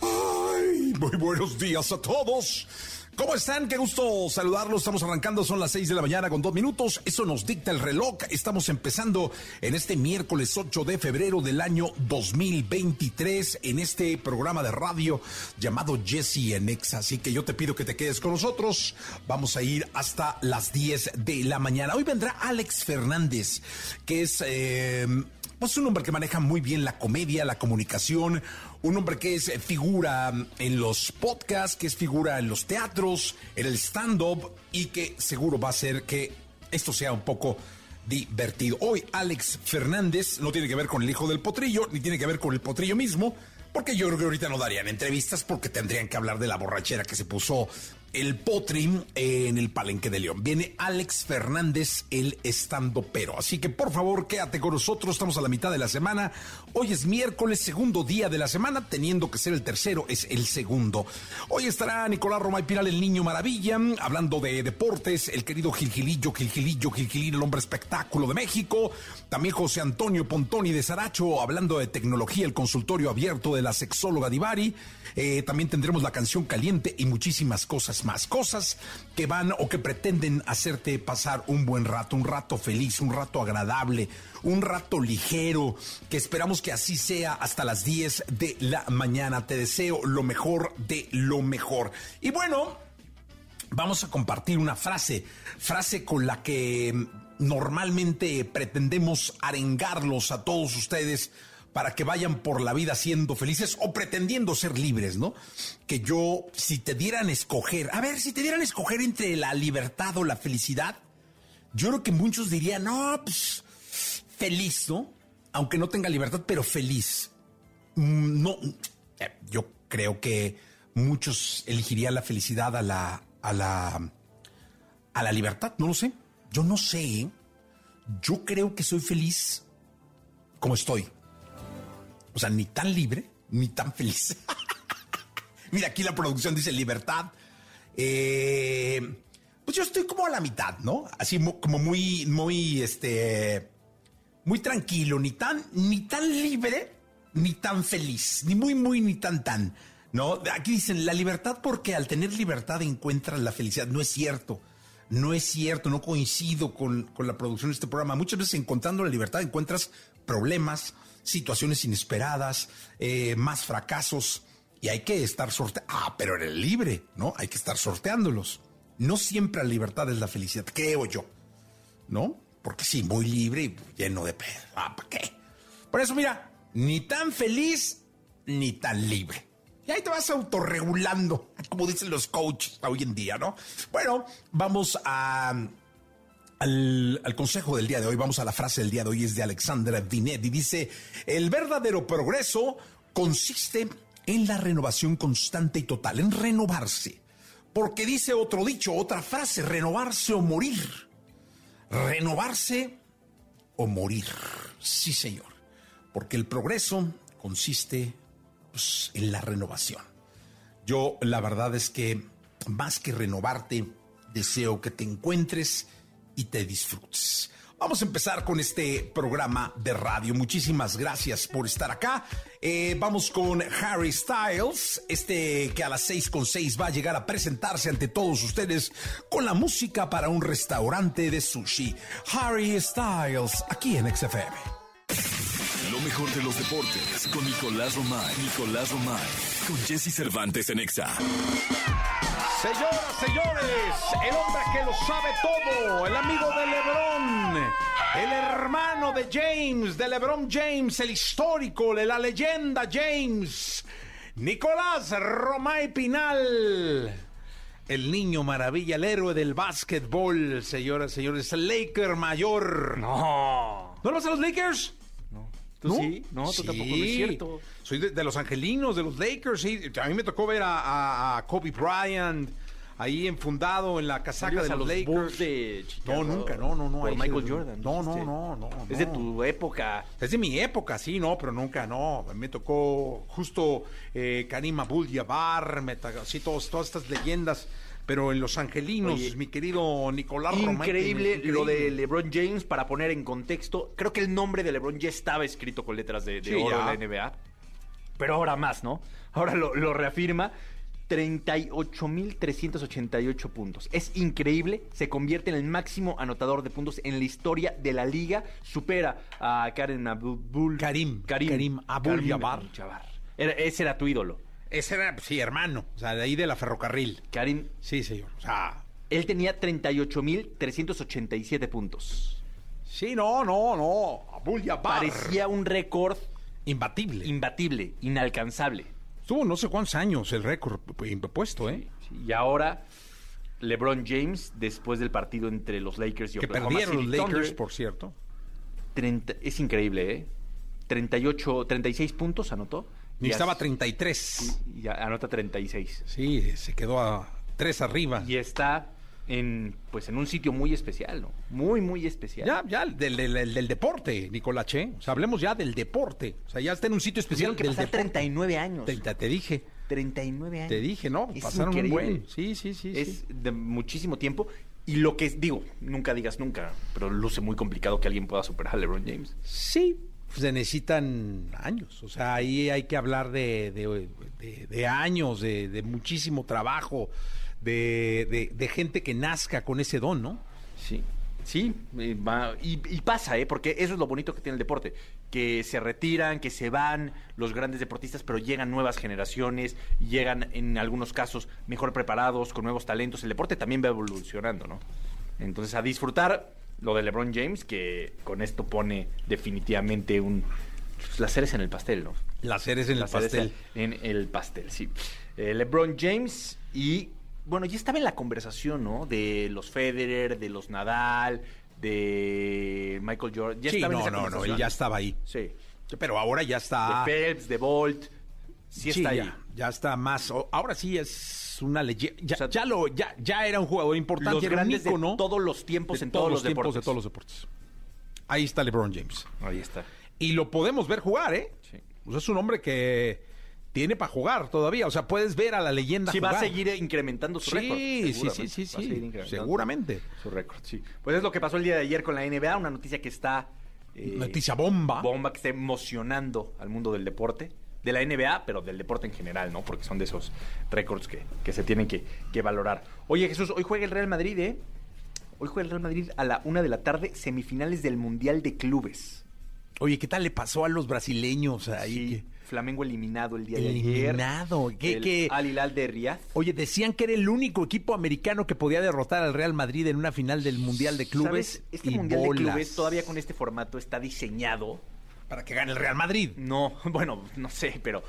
Muy buenos días a todos. ¿Cómo están? Qué gusto saludarlos. Estamos arrancando, son las 6 de la mañana con dos minutos. Eso nos dicta el reloj. Estamos empezando en este miércoles 8 de febrero del año 2023 en este programa de radio llamado Jesse en Ex. Así que yo te pido que te quedes con nosotros. Vamos a ir hasta las 10 de la mañana. Hoy vendrá Alex Fernández, que es... Eh, pues un hombre que maneja muy bien la comedia, la comunicación, un hombre que es figura en los podcasts, que es figura en los teatros, en el stand-up y que seguro va a hacer que esto sea un poco divertido. Hoy Alex Fernández no tiene que ver con el hijo del potrillo, ni tiene que ver con el potrillo mismo, porque yo creo que ahorita no darían entrevistas porque tendrían que hablar de la borrachera que se puso el potrim en el Palenque de León. Viene Alex Fernández, el estando pero. Así que por favor, quédate con nosotros. Estamos a la mitad de la semana. Hoy es miércoles, segundo día de la semana, teniendo que ser el tercero, es el segundo. Hoy estará Nicolás Romay Piral, el niño maravilla, hablando de deportes, el querido Gilgilillo, Gilgilillo, Gilgilillo, el hombre espectáculo de México. También José Antonio Pontoni de Saracho, hablando de tecnología, el consultorio abierto de la sexóloga Divari. Eh, también tendremos la canción caliente y muchísimas cosas más. Cosas que van o que pretenden hacerte pasar un buen rato, un rato feliz, un rato agradable, un rato ligero, que esperamos que así sea hasta las 10 de la mañana. Te deseo lo mejor de lo mejor. Y bueno, vamos a compartir una frase, frase con la que normalmente pretendemos arengarlos a todos ustedes para que vayan por la vida siendo felices o pretendiendo ser libres, ¿no? Que yo, si te dieran escoger, a ver, si te dieran escoger entre la libertad o la felicidad, yo creo que muchos dirían, no, pues, feliz, ¿no? Aunque no tenga libertad, pero feliz. Mm, no, eh, yo creo que muchos elegirían la felicidad a la, a la, a la libertad, no lo sé. Yo no sé, ¿eh? yo creo que soy feliz como estoy. O sea, ni tan libre, ni tan feliz. Mira, aquí la producción dice libertad. Eh, pues yo estoy como a la mitad, ¿no? Así como muy, muy, este, muy tranquilo, ni tan, ni tan libre, ni tan feliz, ni muy, muy, ni tan, tan. ¿No? Aquí dicen la libertad porque al tener libertad encuentras la felicidad. No es cierto. No es cierto, no coincido con, con la producción de este programa. Muchas veces encontrando la libertad encuentras problemas, situaciones inesperadas, eh, más fracasos, y hay que estar sorteando. Ah, pero eres libre, ¿no? Hay que estar sorteándolos. No siempre la libertad es la felicidad, creo yo, ¿no? Porque sí, muy libre y lleno de pedo. Ah, ¿para qué? Por eso, mira, ni tan feliz ni tan libre. Y ahí te vas autorregulando, como dicen los coaches hoy en día, ¿no? Bueno, vamos a al, consejo del día de hoy, vamos a la frase del día de hoy, es de Alexandra Vinet y dice, el verdadero progreso consiste en la renovación constante y total, en renovarse. Porque dice otro dicho, otra frase, renovarse o morir. Renovarse o morir. Sí, señor. Porque el progreso consiste pues, en la renovación. Yo la verdad es que más que renovarte, deseo que te encuentres y te disfrutes. Vamos a empezar con este programa de radio. Muchísimas gracias por estar acá. Eh, vamos con Harry Styles, este que a las seis con seis va a llegar a presentarse ante todos ustedes con la música para un restaurante de sushi. Harry Styles, aquí en XFM. Lo mejor de los deportes con Nicolás Romay. Nicolás Romay. Con Jesse Cervantes en Exa. Señoras, señores, el hombre que los sabe todo, el amigo de LeBron, el hermano de James, de LeBron James, el histórico, de la leyenda James, Nicolás Romay Pinal. El niño maravilla, el héroe del básquetbol, señoras señores, el Laker mayor. No. ¿No lo vas a los Lakers? ¿Tú sí? No, tú tampoco, no es cierto. Soy de, de los angelinos, de los Lakers, sí. A mí me tocó ver a, a- a Kobe Bryant ahí enfundado en la casaca de los, los Lakers. Bulls de Chicago no, nunca, no, no, no. Por Michael Jordan. No, no, no, no. Es de tu época. Es de mi época, sí, no, pero nunca, no. Me tocó justo eh, Karim Abdul-Jabbar, me ta- sí, todos, todas estas leyendas. Pero en Los Angelinos, Oye, mi querido Nicolás Increíble que- lo de increíble. LeBron James, para poner en contexto. Creo que el nombre de LeBron ya estaba escrito con letras de, de Sí, oro ya. en la NBA. Pero ahora más, ¿no? Ahora lo, lo reafirma. 38.388 puntos. Es increíble. Se convierte en el máximo anotador de puntos en la historia de la liga. Supera a Karen Abdul Karim. Karim Abdul-Jabbar. Abdul-Jabbar. Era- ese era tu ídolo. Ese era, sí, hermano, o sea, de ahí de la ferrocarril. Karim, Sí, señor. O sea, él tenía 38.387 puntos. sí, no, no, no. Abdul-Jabbar. Parecía un récord imbatible. imbatible, inalcanzable. Estuvo no sé cuántos años el récord impuesto, ¿eh? Y ahora LeBron James, después del partido entre los Lakers y Que Oklahoma perdieron los Lakers, Thunder, por cierto. 30 es increíble, ¿eh? 38, 36 puntos anotó. Ni Y estaba as- 33. y ya anota 36. Sí, se quedó a tres arriba. Y está en pues en un sitio muy especial, ¿no? Muy muy especial. Ya, ya, del, del- del- del deporte, Nicolache. O sea, hablemos ya del deporte. O sea, ya está en un sitio especial Tuvieron que del pasar deporte. 39 años. Te, te- dije, 39 años. te dije, ¿no? Es Pasaron un buen. Sí, sí, sí. es sí. de muchísimo tiempo. Y lo que es, digo, nunca digas nunca, pero luce muy complicado que alguien pueda superar a LeBron James. Sí, pues se necesitan años. O sea, ahí hay que hablar de, de- de- de años, de, de muchísimo trabajo, de, de- de gente que nazca con ese don, ¿no? Sí, sí, eh, y, y pasa, ¿eh? Porque eso es lo bonito que tiene el deporte, que se retiran, que se van los grandes deportistas, pero llegan nuevas generaciones, llegan en algunos casos mejor preparados, con nuevos talentos. El deporte también va evolucionando, ¿no? Entonces, a disfrutar lo de LeBron James, que con esto pone definitivamente un... pues, la cereza en el pastel, ¿no? Las ceres en el pastel. En el pastel, sí. Eh, LeBron James y, bueno, ya estaba en la conversación, ¿no? De los Federer, de los Nadal, de Michael Jordan. Ya sí, estaba en no, esa no, no, él ya estaba ahí. Sí. Pero ahora ya está. De Phelps, de Bolt. Sí está ahí. Ya, ya está más. Ahora sí es una leyenda. Ya, O sea, ya lo, ya, ya era un jugador importante, Los era grandes de ícono todos los tiempos de en todos los tiempos, deportes. de todos los deportes. Ahí está LeBron James. Ahí está. Y lo podemos ver jugar, ¿eh? Sí. O sea, es un hombre que tiene para jugar todavía. O sea, puedes ver a la leyenda Sí, jugar. va a seguir incrementando su récord. Sí, sí, sí, sí, sí. incrementando Seguramente. Su récord, sí. Pues es lo que pasó el día de ayer con la NBA, una noticia que está... eh, Noticia bomba. bomba que está emocionando al mundo del deporte, de la NBA, pero del deporte en general, ¿no? Porque son de esos récords que, que se tienen que, que valorar. Oye, Jesús, hoy juega el Real Madrid, ¿eh? Hoy juega el Real Madrid a la una de la tarde, semifinales del Mundial de Clubes. Oye, ¿qué tal le pasó a los brasileños ahí? Sí, que- Flamengo eliminado el día de ayer. Eliminado. ¿Qué, El qué? Al Hilal de Riyadh. Oye, decían que era el único equipo americano que podía derrotar al Real Madrid en una final del Mundial de Clubes. ¿Sabes? Este y Mundial bolas. de Clubes, todavía con este formato, está diseñado Para que gane el Real Madrid. No, bueno, no sé, pero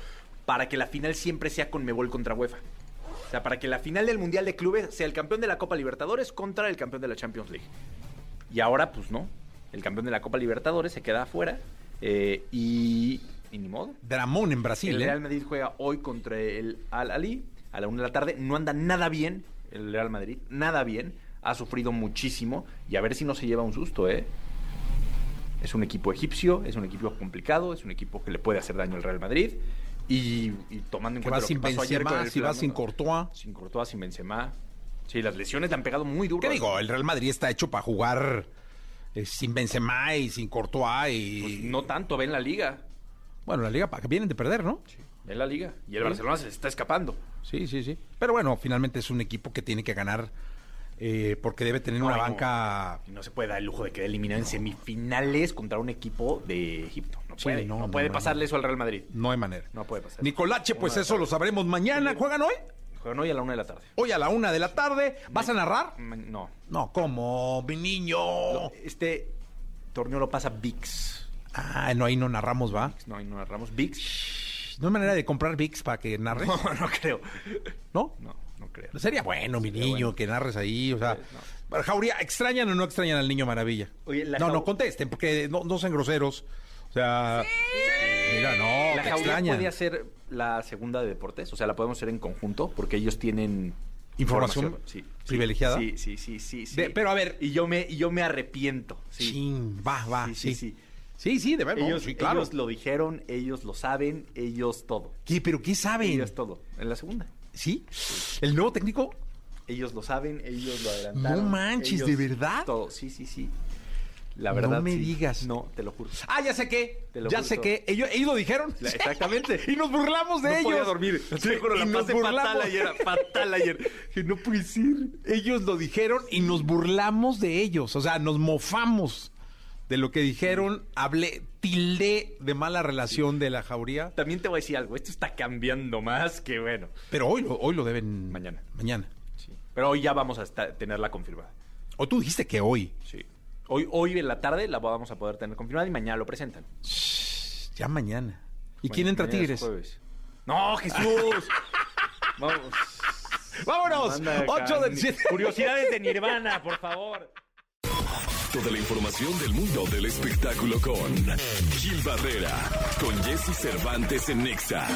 para que la final siempre sea con Mebol contra UEFA. O sea, para que la final del Mundial de Clubes sea el campeón de la Copa Libertadores contra el campeón de la Champions League. Y ahora, pues no. El campeón de la Copa Libertadores se queda afuera. eh, y, y ni modo. Dramón en Brasil, El ¿eh? Real Madrid juega hoy contra el Al Ali a la una de la tarde. No anda nada bien el Real Madrid, nada bien. Ha sufrido muchísimo y a ver si no se lleva un susto, ¿eh? Es un equipo egipcio, es un equipo complicado, es un equipo que le puede hacer daño al Real Madrid. Y, y tomando en Que cuenta va lo sin que pasó ayer con el si va sin Courtois. Sin Courtois, sin Benzema. Sí, las lesiones le han pegado muy duro. ¿Qué digo? El Real Madrid está hecho para jugar eh, sin Benzema y sin Courtois y... Pues no tanto, ven la liga. Bueno, la liga vienen de perder, ¿no? Ven la liga. Y el Barcelona se está escapando. Sí, sí, sí. Pero bueno, finalmente es un equipo que tiene que ganar eh, porque debe tener una No, y no. banca... No se puede dar el lujo de quedar eliminado en semifinales contra un equipo de Egipto. No Sí, puede, no, no, no, puede pasarle eso al Real Madrid. No hay manera. No puede pasar. Nicolache, pues eso lo sabremos mañana. ¿Juegan hoy? Juegan hoy a la una de la tarde. Hoy a la una de la tarde. ¿Vas a narrar? No. No, ¿cómo? Mi niño. Este torneo lo pasa VIX. Ah, no, ahí no narramos, ¿va? No, ahí no narramos VIX. ¿No hay manera de comprar VIX para que narres? No, no creo. ¿No? No, no creo. Sería bueno, mi Sería niño, bueno. que narres ahí, o sea... Sí, no. Jauría, ¿extrañan o no extrañan al niño maravilla? Oye, la no, Jau- no, contesten, porque no, no sean groseros. O sea... Mira, no, La Jauría hacer la segunda de deportes, o sea, la podemos hacer en conjunto porque ellos tienen ¿Información Sí, sí. privilegiada? Sí, sí, sí, sí, sí. De- pero a ver- y yo me y yo me arrepiento. Sí. Chin, va, va, Sí, sí. sí, sí. Sí, de verdad. Ellos, sí, claro. ellos lo dijeron, ellos lo saben, ellos todo. ¿Qué? ¿Pero qué saben? Ellos todo. En la segunda. ¿Sí? ¿El nuevo técnico? Ellos lo saben, ellos lo adelantaron. No manches, ¿de verdad? Todo, sí, sí, sí. La No verdad. me sí. digas. No, te lo juro. Ah, ya sé qué. Te lo Ya juro sé todo. qué. Ellos, ellos lo dijeron. La- exactamente. y nos burlamos de no ellos. podía dormir. Sí, Te juro, y la pasé fatal ayer. Fatal ayer. Que no puede ser. Ellos lo dijeron y nos burlamos de ellos. O sea, nos mofamos de lo que dijeron. Hablé, tildé de mala relación de la jauría. También te voy a decir algo. Esto está cambiando más que bueno. Pero hoy, lo- hoy lo deben. Mañana. Mañana. Sí. Pero hoy ya vamos a tenerla confirmada. O tú dijiste que hoy. Sí. Hoy, hoy en la tarde la vamos a poder tener confirmada y mañana lo presentan. Ya mañana. ¿Y quién entra Tigres? jueves. ¡No, Jesús! Vamos. ¡Vámonos! Manda acá. 8 del 7. Curiosidades de Nirvana, por favor. Toda la información del mundo del espectáculo con Gil Barrera, con Jesse Cervantes en Nexa.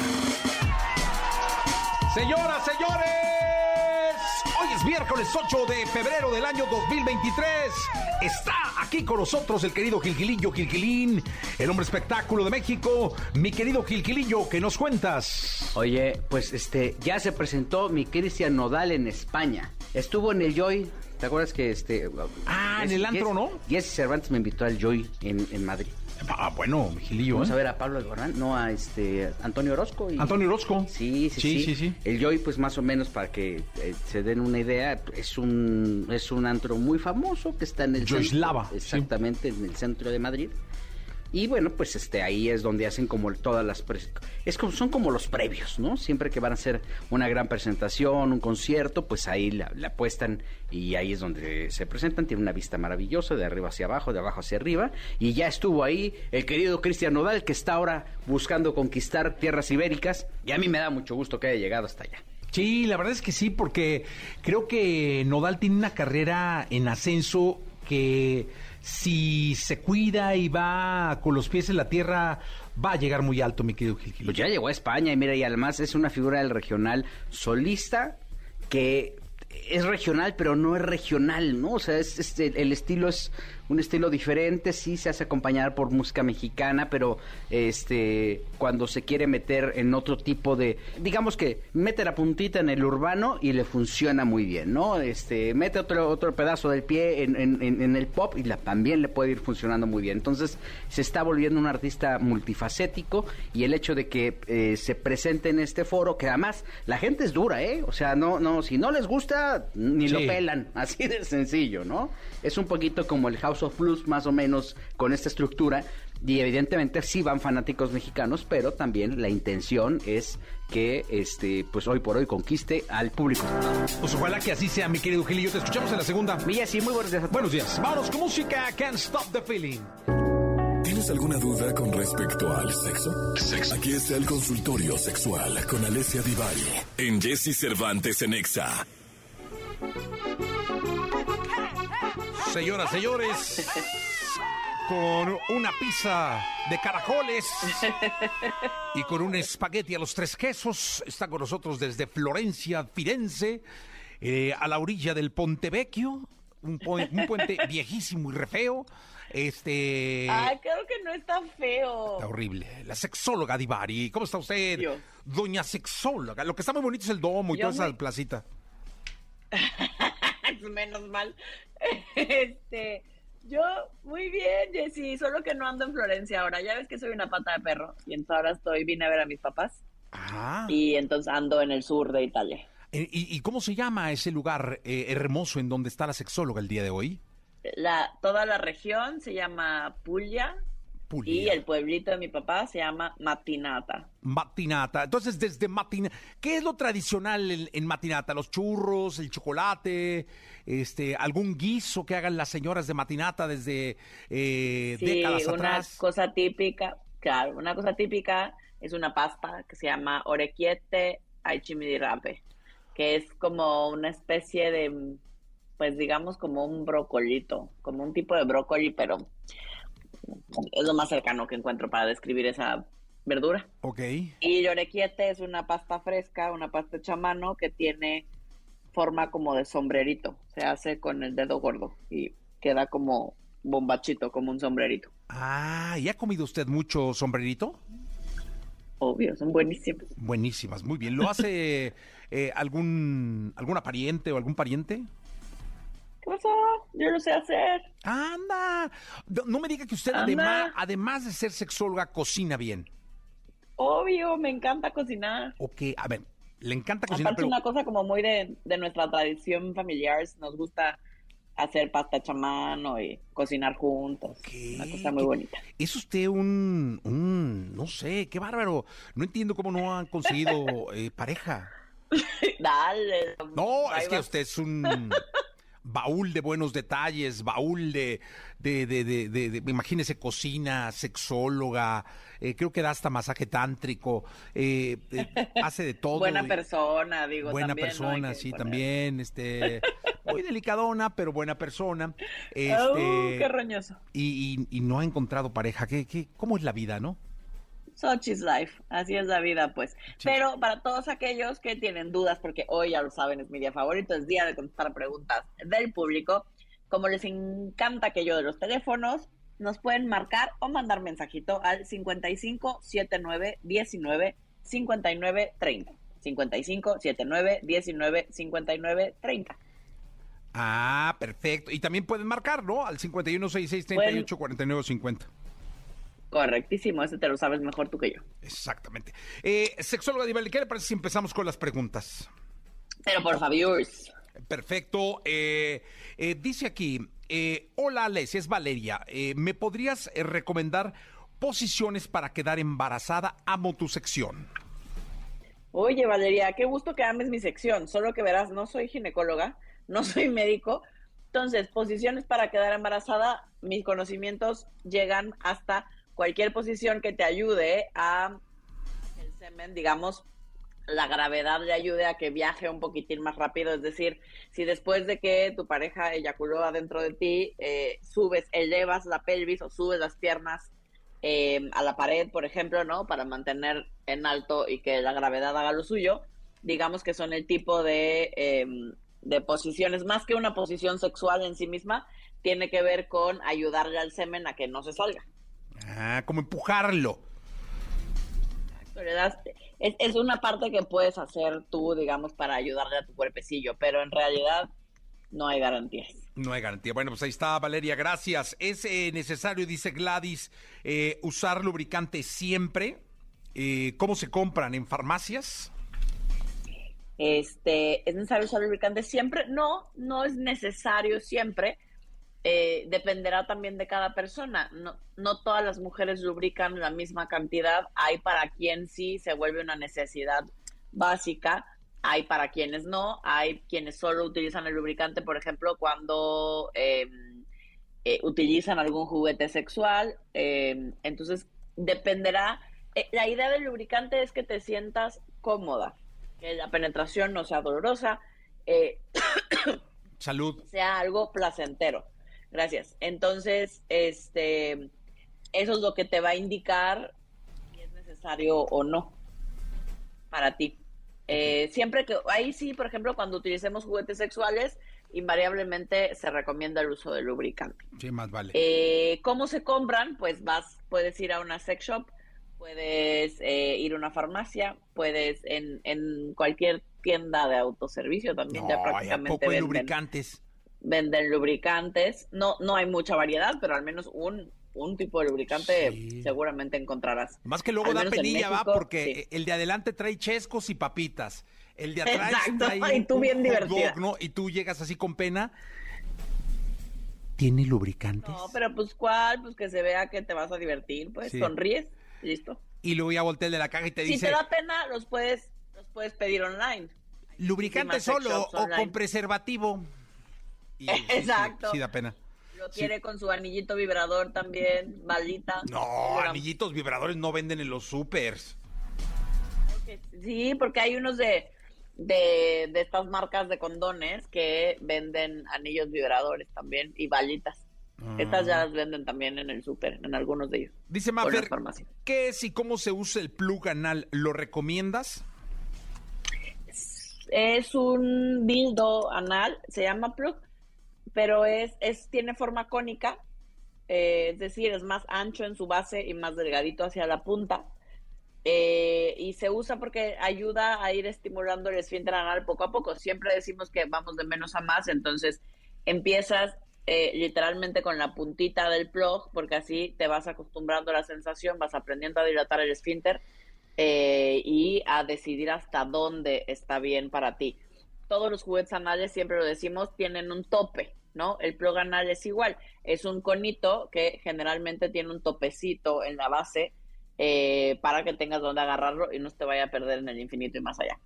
Señoras, señores, hoy es miércoles 8 de febrero del año 2023. Está aquí con nosotros el querido Gilquilillo Gilquilín, el hombre espectáculo de México. Mi querido Gilquilillo, ¿qué nos cuentas? Oye, pues este, ya se presentó mi Cristian Nodal en España. Estuvo en el Joy. ¿Te acuerdas que este. Ah, en Jesse- el antro, ¿no? Jesse Cervantes me invitó al Joy en, en Madrid. Ah, bueno, Gilillo. Vamos ¿eh? a ver a Pablo Alborán, no a este Antonio Orozco. y- Antonio Orozco. Sí, sí, Sí, sí. El Joy, pues más o menos para que eh, se den una idea, es un es un antro muy famoso que está en el Joyslava, sí. exactamente en el centro de Madrid. Y bueno, pues este ahí es donde hacen como todas las es como son como los previos, ¿no? Siempre que van a hacer una gran presentación, un concierto, pues ahí la, la apuestan y ahí es donde se presentan, tiene una vista maravillosa de arriba hacia abajo, de abajo hacia arriba y ya estuvo ahí el querido Cristian Nodal que está ahora buscando conquistar tierras ibéricas y a mí me da mucho gusto que haya llegado hasta allá. Sí, la verdad es que sí, porque creo que Nodal tiene una carrera en ascenso que si se cuida y va con los pies en la tierra, va a llegar muy alto, mi querido Gilquilillo. Pues ya llegó a España y mira, y además es una figura del regional solista que es regional, pero no es regional, ¿no? O sea, es, es el, el estilo es un estilo diferente, sí se hace acompañar por música mexicana, pero este cuando se quiere meter en otro tipo de, digamos que mete la puntita en el urbano y le funciona muy bien, ¿no? Este mete otro otro pedazo del pie en, en- el pop y la, también le puede ir funcionando muy bien. Entonces se está volviendo un artista multifacético y el hecho de que eh, se presente en este foro, que además la gente es dura, ¿eh? O sea, no, no, si no les gusta, ni lo pelan, así de sencillo, ¿no? Es un poquito como el House of Blues, más o menos, con esta estructura. Y evidentemente sí van fanáticos mexicanos, pero también la intención es que este pues hoy por hoy conquiste al público. Pues ojalá que así sea, mi querido Gilillo. Te escuchamos en la segunda. Milla, sí, muy buenos días a todos. Buenos días. Vámonos con música. Can't stop the feeling. ¿Tienes alguna duda con respecto al sexo? Aquí está el consultorio sexual con Alessia Divari en Jesse Cervantes en Nexa. Señoras, señores, con una pizza de caracoles y con un espagueti a los tres quesos, está con nosotros desde Florencia, Firenze, eh, a la orilla del Ponte Vecchio, un, pu- un puente viejísimo y re feo. Este. Ay, claro que no está feo. Está horrible. La sexóloga Divari. ¿Cómo está usted? Doña sexóloga. Lo que está muy bonito es el domo y Yo toda esa placita. Menos mal. Este, yo muy bien, Jessy, solo que no ando en Florencia ahora. Ya ves que soy una pata de perro y entonces ahora estoy vine a ver a mis papás Ah. y entonces ando en el sur de Italia. ¿Y, y cómo se llama ese lugar eh, hermoso en donde está la sexóloga el día de hoy? La toda la región se llama Puglia Y el pueblito de mi papá se llama Matinata. Matinata. Entonces, desde Matinata, ¿qué es lo tradicional en, en, Matinata? ¿Los churros, el chocolate, este, algún guiso que hagan las señoras de Matinata desde eh, sí, décadas una atrás? cosa típica, claro, una cosa típica es una pasta que se llama orecchiette ai chimichurri, que es como una especie de, pues digamos como un brocolito, como un tipo de brócoli, pero es lo más cercano que encuentro para describir esa verdura. Ok. Y el orecchiette es una pasta fresca, una pasta hecha a mano que tiene forma como de sombrerito. Se hace con el dedo gordo y queda como bombachito, como un sombrerito. Ah, ¿y ha comido usted mucho sombrerito? Obvio, son buenísimos. Buenísimas, muy bien. ¿Lo hace eh, algún alguna pariente o algún pariente? ¿Qué pasó? Yo lo sé hacer. ¡Anda! No me diga que usted, además, además de ser sexóloga, cocina bien. Obvio, me encanta cocinar. Ok, a ver, le encanta cocinar. Aparte, pero... una cosa como muy de, de, nuestra tradición familiar, nos gusta hacer pasta chamano y cocinar juntos. ¿Qué? Una cosa muy bonita. Es usted un, un, no sé, qué bárbaro. No entiendo cómo no han conseguido eh, pareja. Dale. No, es que usted es un baúl de buenos detalles, baúl de, de, de, de, de, de imagínese, cocina, sexóloga, eh, creo que da hasta masaje tántrico, eh, eh, hace de todo. buena persona, digo. Buena también, persona, ¿no? sí, poner. también, este, muy delicadona, pero buena persona. Este, uh, qué roñoso. Y, y, y, no ha encontrado pareja, ¿Qué, qué, ¿cómo es la vida, no? Such is life, así es la vida, pues. Sí. Pero para todos aquellos que tienen dudas, porque hoy ya lo saben, es mi día favorito, es día de contestar preguntas del público. Como les encanta aquello de los teléfonos, nos pueden marcar o mandar mensajito al 55 79 19 59 30. 55 79 19 59 30. Ah, perfecto. Y también pueden marcar, ¿no? Al 51 66 38 49 50. Correctísimo, ese te lo sabes mejor tú que yo. Exactamente. Eh, sexóloga Dival, ¿qué le parece si empezamos con las preguntas? Pero por favor. Perfecto. Eh, eh, dice aquí, hola Alesia, es Valeria. ¿Me podrías recomendar posiciones para quedar embarazada? Amo tu sección. Oye, Valeria, qué gusto que ames mi sección. Solo que verás, no soy ginecóloga, no soy médico. Entonces, posiciones para quedar embarazada, mis conocimientos llegan hasta cualquier posición que te ayude a el semen, digamos, la gravedad le ayude a que viaje un poquitín más rápido. Es decir, si después de que tu pareja eyaculó adentro de ti, eh, subes, elevas la pelvis o subes las piernas eh, a la pared, por ejemplo, ¿no? Para mantener en alto y que la gravedad haga lo suyo, digamos que son el tipo de, eh, de posiciones, más que una posición sexual en sí misma, tiene que ver con ayudarle al semen a que no se salga. Ah, como empujarlo. Es, es, una parte que puedes hacer tú, digamos, para ayudarle a tu cuerpecillo, pero en realidad no hay garantías. No hay garantía. Bueno, pues ahí está, Valeria, gracias. ¿Es eh, necesario, dice Gladys, eh, usar lubricante siempre? Eh, ¿Cómo se compran? ¿En farmacias? Este, ¿Es necesario usar lubricante siempre? No, no es necesario siempre. Eh, dependerá también de cada persona. No, no todas las mujeres lubrican la misma cantidad. Hay para quien sí se vuelve una necesidad básica. Hay para quienes no. Hay quienes solo utilizan el lubricante, por ejemplo, cuando eh, eh, utilizan algún juguete sexual. entonces, dependerá. la idea del lubricante es que te sientas cómoda, que la penetración no sea dolorosa. Salud. Sea algo placentero. Gracias. Entonces, este, eso es lo que te va a indicar si es necesario o no para ti. Eh, siempre que, ahí sí, por ejemplo, cuando utilicemos juguetes sexuales, invariablemente se recomienda el uso de lubricante. Sí, más vale. Eh, ¿Cómo se compran? Pues vas, puedes ir a una sex shop, puedes eh, ir a una farmacia, puedes en, en cualquier tienda de autoservicio también no, ya prácticamente ¿a poco hay venden lubricantes? Venden lubricantes. No, no hay mucha variedad, pero al menos un, un tipo de lubricante Sí. seguramente encontrarás. Más que luego Al da penilla, va, porque sí. el de adelante trae chescos y papitas. El de atrás Exacto, trae y tú un bien dog. ¿no? Y tú llegas así con pena. ¿Tiene lubricantes? No, pero pues cuál, pues que se vea que te vas a divertir, pues Sí. sonríes, listo. Y luego ya voltea el de la caja y te Si dice, te da pena, los puedes, los puedes pedir online. ¿lubricante solo o con preservativo? Y sí, sí, Exacto. Sí, da pena. Lo quiere con su anillito vibrador también, maldita. No, anillitos vibradores no venden en los supers. Sí, porque hay unos de, de, de estas marcas de condones que venden anillos vibradores también y balitas. Estas Ah. ya las venden también en el súper, en algunos de ellos. Dice farmacias. ¿qué es y cómo se usa el plug anal? ¿Lo recomiendas? Es un dildo anal, se llama plug, pero es, es tiene forma cónica, eh, es decir, es más ancho en su base y más delgadito hacia la punta. Eh, y se usa porque ayuda a ir estimulando el esfínter anal poco a poco. Siempre decimos que vamos de menos a más, entonces empiezas eh, literalmente con la puntita del plug, porque así te vas acostumbrando a la sensación, vas aprendiendo a dilatar el esfínter y a decidir hasta dónde está bien para ti. Todos los juguetes anales, siempre lo decimos, tienen un tope, ¿no? El plug anal es igual, es un conito que generalmente tiene un topecito en la base eh, para que tengas donde agarrarlo y no te vaya a perder en el infinito y más allá.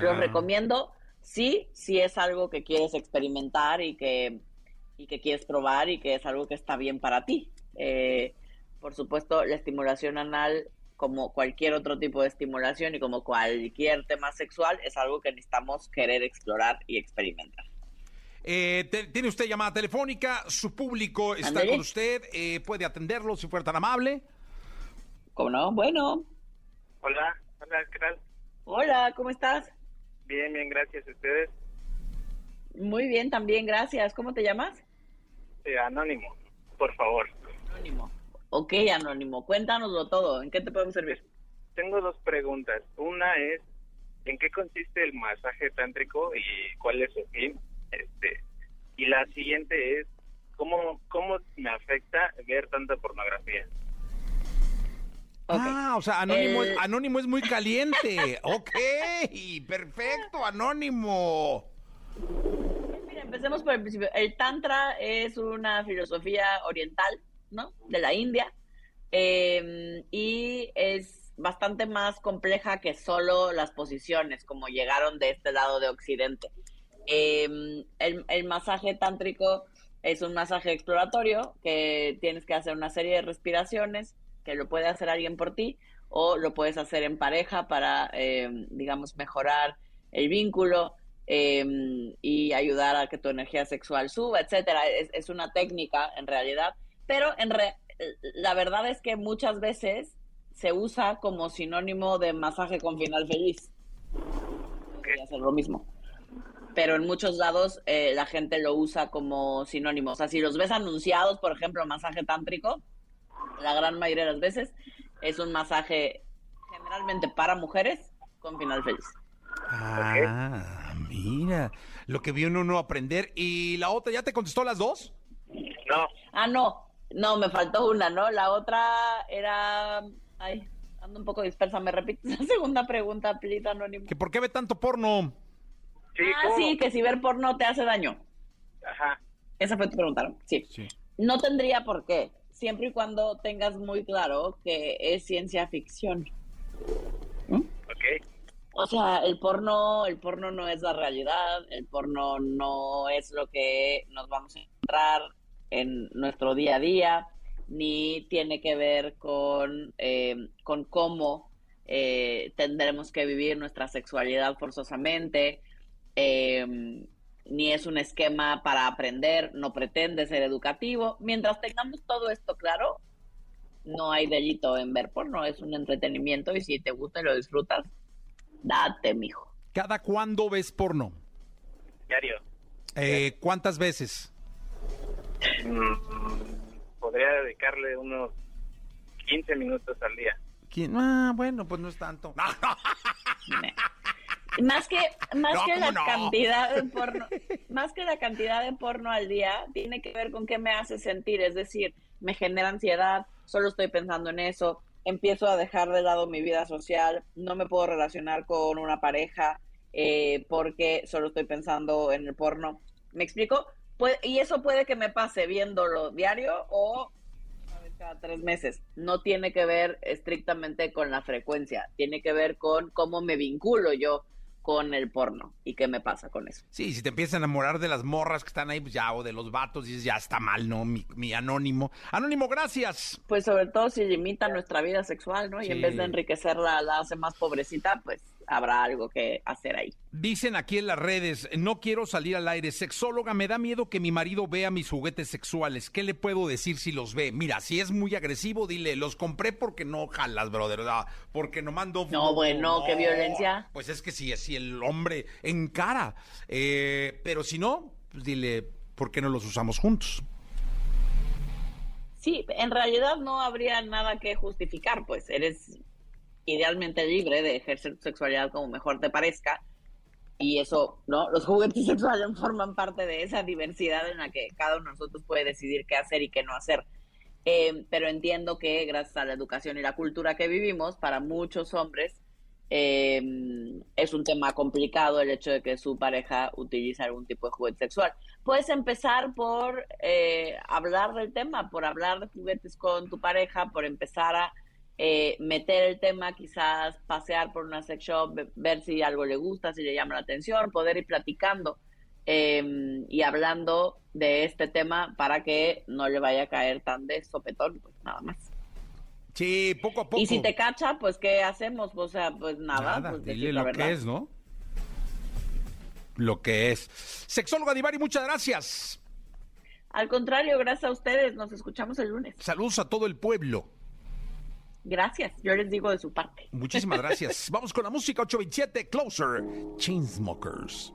Los Ah. recomiendo, sí, si es algo que quieres experimentar y que, y que quieres probar y que es algo que está bien para ti. Eh, por supuesto, la estimulación anal, como cualquier otro tipo de estimulación y como cualquier tema sexual, es algo que necesitamos querer explorar y experimentar. Eh, te- tiene usted llamada telefónica, su público está con usted, eh, puede atenderlo si fuera tan amable. ¿Cómo no? Bueno, Hola, hola, ¿qué tal? hola, ¿cómo estás? Bien, bien, gracias a ustedes. Muy bien, también, gracias. ¿Cómo te llamas? Eh, anónimo, por favor. Anónimo. Ok, Anónimo, cuéntanoslo todo. ¿En qué te podemos servir? Tengo dos preguntas. Una es, ¿en qué consiste el masaje tántrico y cuál es su fin? Este, y la siguiente es, ¿cómo, cómo me afecta ver tanta pornografía? Ah, o sea, Anónimo, El- es, Anónimo es muy caliente. ok, perfecto, Anónimo. Mira, empecemos por el principio. El Tantra es una filosofía oriental, ¿no? De la India. eh, y es bastante más compleja que solo las posiciones, como llegaron de este lado de Occidente. Eh, el, el masaje tántrico es un masaje exploratorio que tienes que hacer una serie de respiraciones, que lo puede hacer alguien por ti, o lo puedes hacer en pareja para, eh, digamos, mejorar el vínculo eh, y ayudar a que tu energía sexual suba, etcétera. Es, es una técnica en realidad, pero en re- la verdad es que muchas veces se usa como sinónimo de masaje con final feliz. Podría ser lo mismo. Pero en muchos lados eh, la gente lo usa como sinónimo. O sea, si los ves anunciados, por ejemplo, masaje tántrico, la gran mayoría de las veces es un masaje generalmente para mujeres con final feliz. Ah, mira, lo que viene uno a aprender. ¿Y la otra ya te contestó las dos? No, Ah, no, no, me faltó una, ¿no? La otra era... Ay, ando un poco dispersa, ¿me repites la segunda pregunta, please, anónimo? ¿Que por qué ve tanto porno? Sí, ah, ¿cómo? sí, que si ver porno te hace daño. Ajá, Esa fue tu pregunta, ¿no? Sí. Sí. No tendría por qué, siempre y cuando tengas muy claro que es ciencia ficción. ok. O sea, el porno, el porno no es la realidad, el porno no es lo que nos vamos a encontrar en nuestro día a día, ni tiene que ver con, eh, con cómo eh, tendremos que vivir nuestra sexualidad forzosamente, eh, ni es un esquema para aprender, no pretende ser educativo. Mientras tengamos todo esto claro, no hay delito en ver porno, es un entretenimiento y si te gusta y lo disfrutas, date, mijo. ¿Cada cuándo ves porno? Diario. Eh, ¿Cuántas veces? Mm, podría dedicarle unos 15 minutos al día. ¿Quién? Ah, bueno, pues no es tanto. Más que, más No, que ¿cómo la no? cantidad de porno, más que la cantidad de porno al día, tiene que ver con qué me hace sentir. Es decir, me genera ansiedad, solo estoy pensando en eso, empiezo a dejar de lado mi vida social, no me puedo relacionar con una pareja eh, porque solo estoy pensando en el porno. ¿Me explico? Puede- y eso puede que me pase viéndolo diario o una vez cada tres meses. No tiene que ver estrictamente con la frecuencia, tiene que ver con cómo me vinculo yo con el porno y qué me pasa con eso. Sí, si te empiezas a enamorar de las morras que están ahí, pues ya, o de los vatos, dices, ya está mal, ¿no? Mi, mi anónimo. Anónimo, gracias. Pues sobre todo si limita nuestra vida sexual, ¿no? Y en vez de enriquecerla, la hace más pobrecita, pues habrá algo que hacer ahí. Dicen aquí en las redes, no quiero salir al aire, sexóloga, me da miedo que mi marido vea mis juguetes sexuales. ¿Qué le puedo decir si los ve? Mira, si es muy agresivo, dile, los compré porque no jalas, brother, ah, porque no mando... No, bueno, qué violencia. Pues es que si, si el hombre encara, eh, pero si no, pues dile, ¿por qué no los usamos juntos? Sí, en realidad no habría nada que justificar, pues eres idealmente libre de ejercer tu sexualidad como mejor te parezca. Y eso, ¿no? Los juguetes sexuales forman parte de esa diversidad en la que cada uno de nosotros puede decidir qué hacer y qué no hacer. Eh, pero entiendo que gracias a la educación y la cultura que vivimos, para muchos hombres eh, es un tema complicado el hecho de que su pareja utilice algún tipo de juguete sexual. Puedes empezar por eh, hablar del tema, por hablar de juguetes con tu pareja, por empezar a eh, meter el tema, quizás pasear por una sex shop, ve- ver si algo le gusta, si le llama la atención, poder ir platicando eh, y hablando de este tema para que no le vaya a caer tan de sopetón, pues nada más. Sí, poco a poco. Y si te cacha, pues ¿qué hacemos? O sea, pues nada, Nada, pues dile lo verdad. que es, ¿no? Lo que es. Sexóloga Divari, muchas gracias. Al contrario, gracias a ustedes, nos escuchamos el lunes. Saludos a todo el pueblo. Gracias, yo les digo de su parte. Muchísimas gracias. Vamos con la música 827 Closer. Chainsmokers.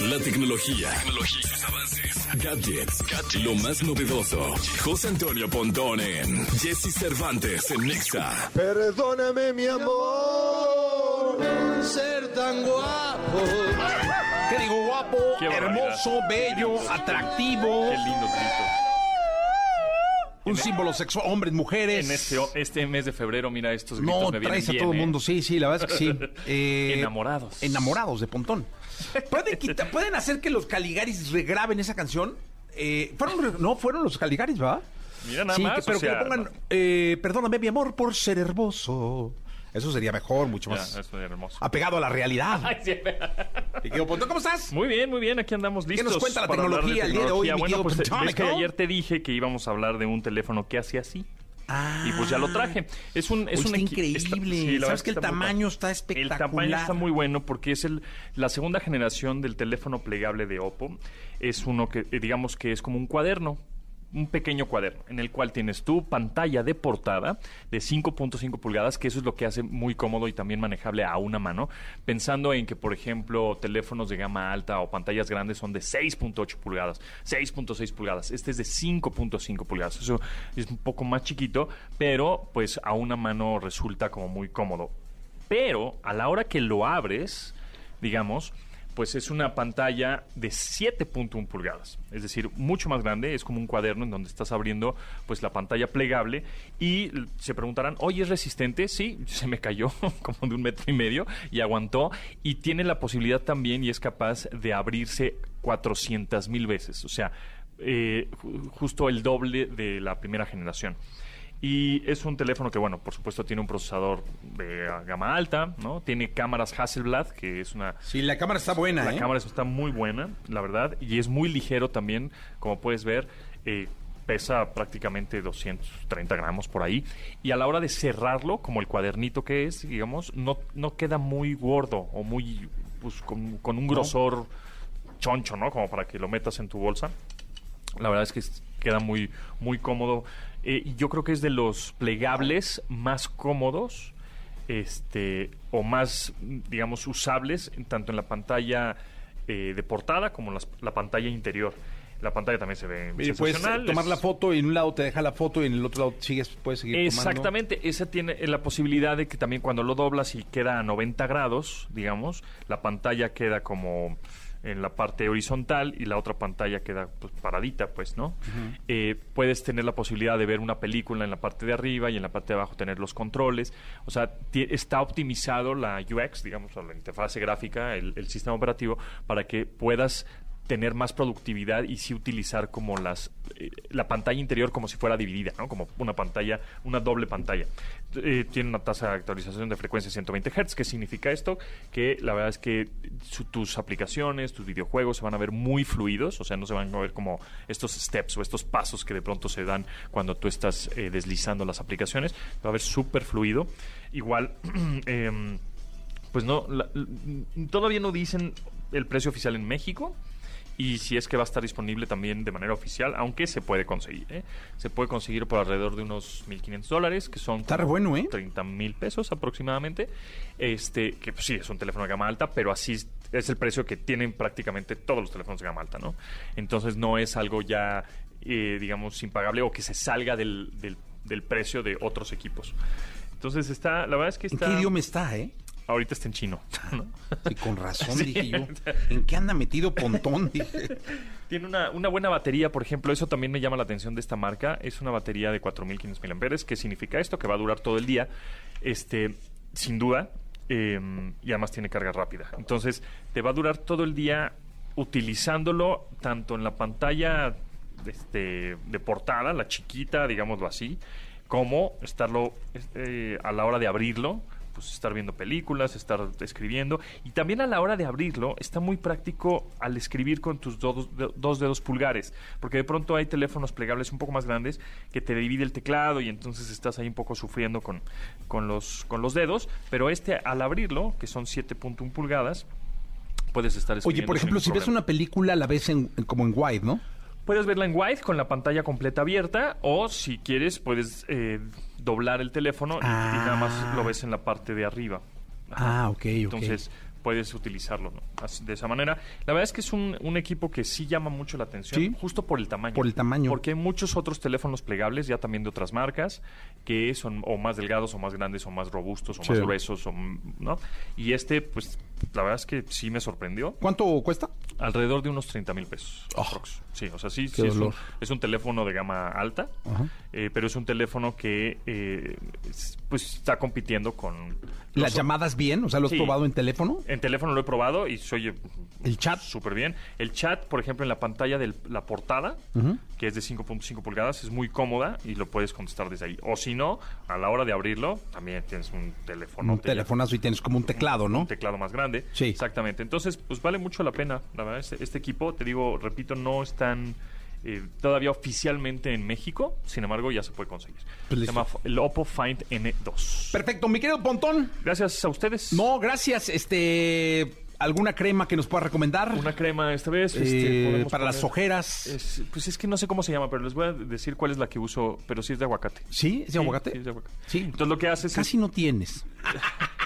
La tecnología, tecnología, avances, gadgets, lo más novedoso. José Antonio Pontón en Jesse Cervantes en Nexa. Perdóname, mi amor, ser tan guapo. ¿Qué digo? Guapo, Qué hermoso, bello, atractivo. Qué lindo grito. Un símbolo sexual. Hombres, mujeres. En este, este mes de febrero, mira, estos gritos No, me vienen traes a bien, todo el ¿eh? mundo. Sí, sí, la verdad es que sí. Eh, Enamorados. Enamorados de Pontón. ¿Pueden, quita- ¿Pueden hacer que los Caligaris regraben esa canción? Eh, fueron, no, fueron los Caligaris, ¿va? Mira nada sí, más, que- pero o sea, que le pongan, no. eh, perdóname, mi amor, por ser hermoso. Eso sería mejor, mucho Ya, más eso es hermoso. apegado a la realidad. Ay, sí. Pontón, ¿cómo estás? Muy bien, muy bien, aquí andamos listos. nos cuenta la tecnología el día de hoy, Bueno, pues ves que ayer te dije que íbamos a hablar de un teléfono que hace así. Ah. Y pues ya lo traje. Es un, es un está increíble. ¿Sabes que el tamaño está El tamaño espectacular? está muy bueno porque es el, la segunda generación del teléfono plegable de Oppo. Es uno que, eh, digamos que es como un cuaderno. Un pequeño cuaderno en el cual tienes tu pantalla de portada de 5.5 pulgadas, que eso es lo que hace muy cómodo y también manejable a una mano. Pensando en que, por ejemplo, teléfonos de gama alta o pantallas grandes son de 6.8 pulgadas, 6.6 pulgadas. Este es de 5.5 pulgadas. Eso es un poco más chiquito, pero pues a una mano resulta como muy cómodo. Pero a la hora que lo abres, digamos, pues es una pantalla de 7.1 pulgadas, es decir, mucho más grande, es como un cuaderno en donde estás abriendo pues la pantalla plegable y se preguntarán, oye, ¿es resistente? Sí, se me cayó como de un metro y medio y aguantó y tiene la posibilidad también y es capaz de abrirse 400 mil veces, o sea, eh, ju- justo el doble de la primera generación. Y es un teléfono que, bueno, por supuesto tiene un procesador de gama alta, ¿no? Tiene cámaras Hasselblad, que es una... Sí, la cámara está buena, La ¿eh? cámara está muy buena, la verdad, y es muy ligero también, como puedes ver. eh, pesa prácticamente 230 gramos por ahí. Y a la hora de cerrarlo, como el cuadernito que es, digamos, no, no queda muy gordo o muy... Pues, con, con un grosor choncho, ¿no? Como para que lo metas en tu bolsa. La verdad es que queda muy, muy cómodo. Eh, y yo creo que es de los plegables más cómodos este, o más, digamos, usables, tanto en la pantalla eh, de portada como en la pantalla interior. La pantalla también se ve Y puedes sensacional. tomar la foto y en un lado te deja la foto y en el otro lado sigues, puedes seguir tomando. Exactamente, esa tiene eh, la posibilidad de que también cuando lo doblas y queda a 90 grados, digamos, la pantalla queda como en la parte horizontal y la otra pantalla queda pues, paradita, pues, ¿no? Eh, puedes tener la posibilidad de ver una película en la parte de arriba y en la parte de abajo tener los controles. O sea, está optimizado la UX, digamos, o la interfase gráfica, el, el sistema operativo, para que puedas tener más productividad y sí utilizar como las eh, la pantalla interior como si fuera dividida, ¿no? Como una pantalla, una doble pantalla. Eh, tiene una tasa de actualización de frecuencia 120 Hz. ¿Qué significa esto? Que la verdad es que tus aplicaciones, tus videojuegos se van a ver muy fluidos, o sea, no se van a ver como estos steps o estos pasos que de pronto se dan cuando tú estás eh, deslizando las aplicaciones. Va a ver súper fluido. Igual, em, pues no, todavía no dicen el precio oficial en México y si es que va a estar disponible también de manera oficial, aunque se puede conseguir. ¿eh? Se puede conseguir por alrededor de unos 1.500 dólares, que son bueno, ¿eh? 30 mil pesos aproximadamente. Este, que pues, sí, es un teléfono de gama alta, pero así es- el precio que tienen prácticamente todos los teléfonos de gama alta, ¿no? Entonces no es algo ya, eh, digamos, impagable o que se salga del, del, del precio de otros equipos. Entonces está, la verdad es que ¿En está... qué idioma está, eh? Ahorita está en chino. ¿no? Sí, con razón, Sí. dije yo. ¿En qué anda metido Pontón? Dije. Tiene una, una buena batería, por ejemplo, eso también me llama la atención de esta marca. Es una batería de 4500 mAh. ¿Qué significa esto? Que va a durar todo el día. Este, sin duda. eh, y además tiene carga rápida. Entonces, te va a durar todo el día utilizándolo tanto en la pantalla este, de portada, la chiquita, digámoslo así, como estarlo este, a la hora de abrirlo, pues estar viendo películas, estar escribiendo. Y también a la hora de abrirlo, está muy práctico al escribir con tus dos, de- dos dedos pulgares, porque de pronto hay teléfonos plegables un poco más grandes que te divide el teclado y entonces estás ahí un poco sufriendo con, con, los, con los dedos, pero este al abrirlo, que son 7.1 pulgadas, puedes estar Oye, por ejemplo, si ves una película, la ves en, en- como en wide, ¿no? Puedes verla en wide con la pantalla completa abierta o si quieres puedes eh, doblar el teléfono y- y, nada Ah. más lo ves en la parte de arriba. Ah, ok, ok. Entonces puedes utilizarlo ¿no? Así- de esa manera. La verdad es que es un, un equipo que sí llama mucho la atención, Sí. justo por el tamaño. Por el tamaño. Porque hay muchos otros teléfonos plegables, ya también de otras marcas, que son o más delgados, o más grandes, o más robustos, o Sí. más gruesos, o, ¿no? Y este, pues, la verdad es que sí me sorprendió. ¿Cuánto cuesta? Alrededor de unos 30 mil pesos. Oh. Sí, o sea, sí, sí es, un, es un teléfono de gama alta, eh, pero es un teléfono que eh, es- pues está compitiendo con... ¿Las llamadas bien? O sea, ¿lo has Sí. probado en teléfono? En teléfono lo he probado y se oye... ¿El chat? Súper bien. El chat, por ejemplo, en la pantalla de la portada, que es de 5.5 pulgadas, es muy cómoda y lo puedes contestar desde ahí. O si no, a la hora de abrirlo, también tienes un teléfono. Un telefonazo y tienes como un teclado, ¿no? un teclado más grande. Sí. Exactamente. Entonces, pues vale mucho la pena. La verdad, este, este equipo, te digo, repito, no están eh, todavía oficialmente en México. Sin embargo, ya se puede conseguir. Pues se llama el Oppo Find N2. Perfecto, mi querido Pontón. Gracias a ustedes. No, gracias. Este, ¿alguna crema que nos pueda recomendar? Una crema esta vez. Eh, este, para las ojeras. Es- pues es que no sé cómo se llama, pero les voy a decir cuál es la que uso, pero sí es de aguacate. ¿Sí? ¿Es de aguacate? Sí, es de aguacate. Sí. Entonces lo que haces Casi es, no tienes.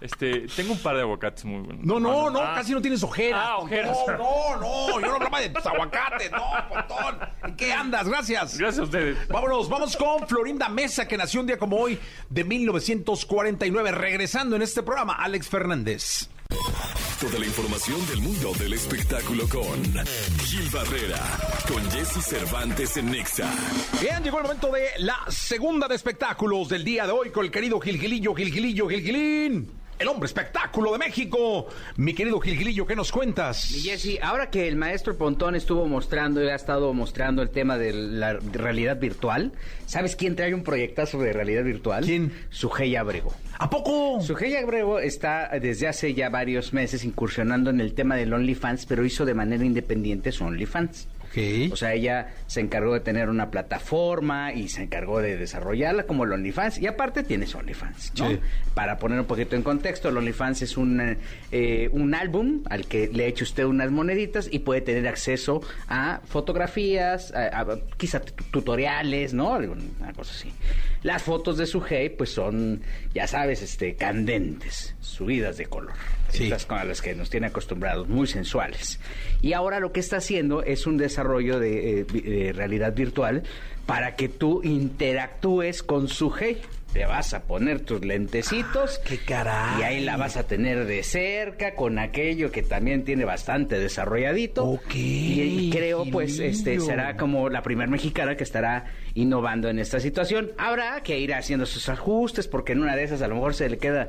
este, tengo un par de aguacates muy buenos. No, no, no, Ah. casi no tienes ojeras. Ah, ojeras. No, no, yo no hablaba de tus aguacates, no, Pontón. ¿En qué andas? Gracias. Gracias a ustedes. Vámonos, vamos con Florinda Mesa, que nació un día como hoy de 1949. Regresando en este programa, Alex Fernández. Toda la información del mundo del espectáculo con Gil Barrera, con Jesse Cervantes en Nexa. Bien, llegó el momento de la segunda de espectáculos del día de hoy con el querido Gilgilillo, Gilgilillo, Gilgilín. El hombre espectáculo de México. Mi querido Gilgilillo, ¿qué nos cuentas? Y Jesse, ahora que el maestro Pontón estuvo mostrando y ha estado mostrando el tema de la realidad virtual, ¿sabes quién trae un proyectazo de realidad virtual? ¿Quién? Sujei Abrego. ¿A poco? Sujei Abrego está desde hace ya varios meses incursionando en el tema del OnlyFans, pero hizo de manera independiente su OnlyFans. O sea, ella se encargó de tener una plataforma y se encargó de desarrollarla como el OnlyFans. Y aparte tienes OnlyFans, ¿no? Sí. Para poner un poquito en contexto, el OnlyFans es un, eh, un álbum al que le eche usted unas moneditas y puede tener acceso a fotografías, a, a- quizá tu- tutoriales, ¿no? Alguna cosa así. Las fotos de su hey, pues son, ya sabes, este, candentes, subidas de color. Sí. Estas con las que nos tiene acostumbrados, muy sensuales. Y ahora lo que está haciendo es un desarrollo de, eh, de realidad virtual para que tú interactúes con su hey. te vas a poner tus lentecitos. ¡Qué caray! Y ahí la vas a tener de cerca con aquello que también tiene bastante desarrolladito. Ok, Y, y creo, pues, este será como la primera mexicana que estará innovando en esta situación. Habrá que ir haciendo sus ajustes porque en una de esas a lo mejor se le queda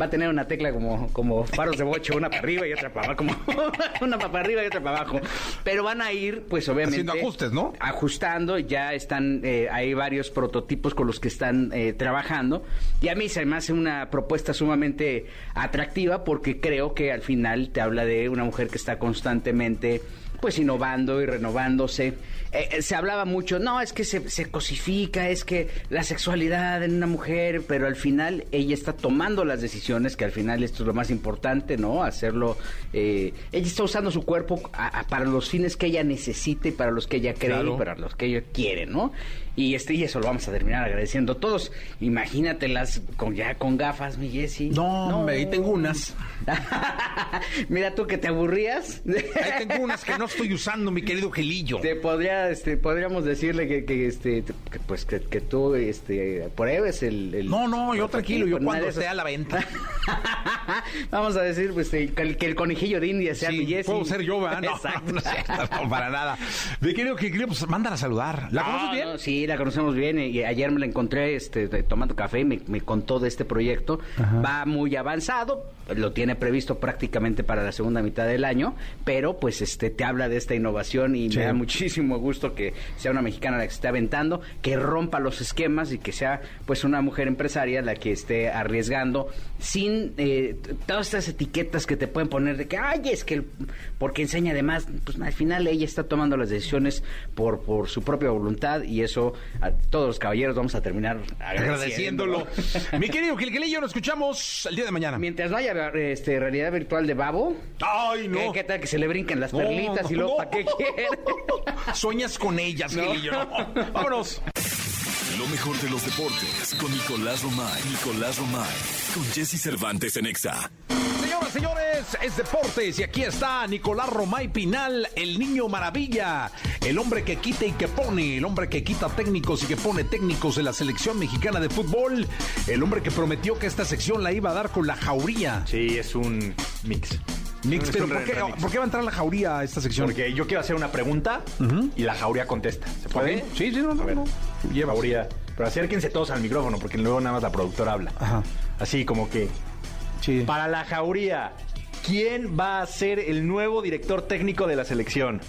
va a tener una tecla como como faros de bocho, una para arriba y otra para abajo, como una para arriba y otra para abajo. Pero van a ir pues obviamente Haciendo ajustes, ¿no? Ajustando, ya están eh, hay varios prototipos con los que están eh, trabajando y a mí se me hace una propuesta sumamente atractiva porque creo que al final te habla de una mujer que está constantemente pues innovando y renovándose. Eh, eh, se hablaba mucho, no, es que se, se cosifica, es que la sexualidad en una mujer, pero al final ella está tomando las decisiones, que al final esto es lo más importante, ¿no? Hacerlo, eh, ella está usando su cuerpo a- a- para los fines que ella necesite, para los que ella cree, Claro. y para los que ella quiere, ¿no? Y, este, y eso lo vamos a terminar agradeciendo todos. Imagínatelas con, ya con gafas, mi Jessy. No, hombre, ahí tengo unas. Mira tú que te aburrías. Ahí tengo unas que no estoy usando, mi querido Gelillo. Te podría, este, podríamos decirle que, que, este, que, pues que, que tú, este, pruebes el, el- No, no, yo tranquilo, yo cuando esas- esté a la venta. Vamos a decir, pues, que el, que el conejillo de India sea Sí, mi Jessy. puedo ser yo, ¿verdad? No, Exacto. no, no, para nada. Mi querido Gelillo, pues mándala a saludar. ¿La conoces No, bien? sí, la conocemos bien. Y ayer me la encontré este, tomando café y me, me contó de este proyecto. Va muy avanzado, lo tiene previsto prácticamente para la segunda mitad del año, pero pues este te habla de esta innovación y Sí. me da muchísimo gusto que sea una mexicana la que esté aventando, que rompa los esquemas y que sea pues una mujer empresaria la que esté arriesgando sin eh, todas estas etiquetas que te pueden poner de que, ay, es que el- porque enseña además, pues al final ella está tomando las decisiones por, por su propia voluntad y eso a todos los caballeros vamos a terminar agradeciéndolo. Agradeciéndolo. mi querido Gilgilillo, nos escuchamos el día de mañana. Mientras no haya este, realidad virtual de babo, Ay, no. ¿qué, qué tal que se le brinquen las No, perlitas y luego no. para qué quiere? Sueñas con ellas, Gilillo. no. Vámonos. Lo mejor de los deportes con Nicolás Romay. Nicolás Romay. Con Jesse Cervantes en Exa. Señoras, señores, es deportes y aquí está Nicolás Romay Pinal, el niño maravilla, el hombre que quita y que pone, el hombre que quita técnicos y que pone técnicos de la selección mexicana de fútbol, el hombre que prometió que esta sección la iba a dar con la jauría. Sí, es un mix. Mix, pero ¿por qué, remix. por qué va a entrar la jauría a esta sección? Porque yo quiero hacer una pregunta y la jauría contesta. ¿Se puede? Sí, sí, no, no, no. Lleva jauría. Pero acérquense todos al micrófono porque luego nada más la productora habla. Ajá. Así como que. Sí. Para la jauría, ¿quién va a ser el nuevo director técnico de la selección?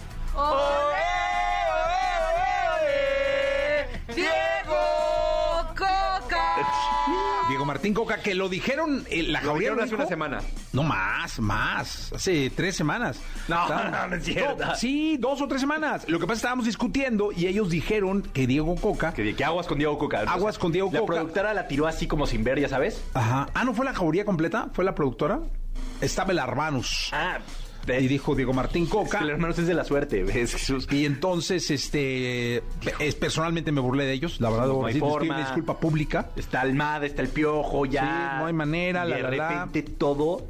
Diego Martín Coca, que lo dijeron, eh, la Lo jauría dijeron lo hace dijo- una semana. No, más, más. Hace tres semanas. No, no, no es cierto. No, sí, dos o tres semanas. Lo que pasa es que estábamos discutiendo y ellos dijeron que Diego Coca. Que, que aguas con Diego Coca. Aguas con Diego la Coca. La productora la tiró así como sin ver, ya sabes. Ajá. Ah, ¿no fue la jauría completa? ¿Fue la productora? Estaba el Arbanus. Ah, Y dijo Diego Martín Es Coca. que el hermano es de la suerte, ¿ves, Jesús? Y entonces, este, es, personalmente me burlé de ellos, la verdad, No hay pido forma. una disculpa pública. Está Almada, está el Piojo, ya. Sí, no hay manera, y la, de la, la. repente todo...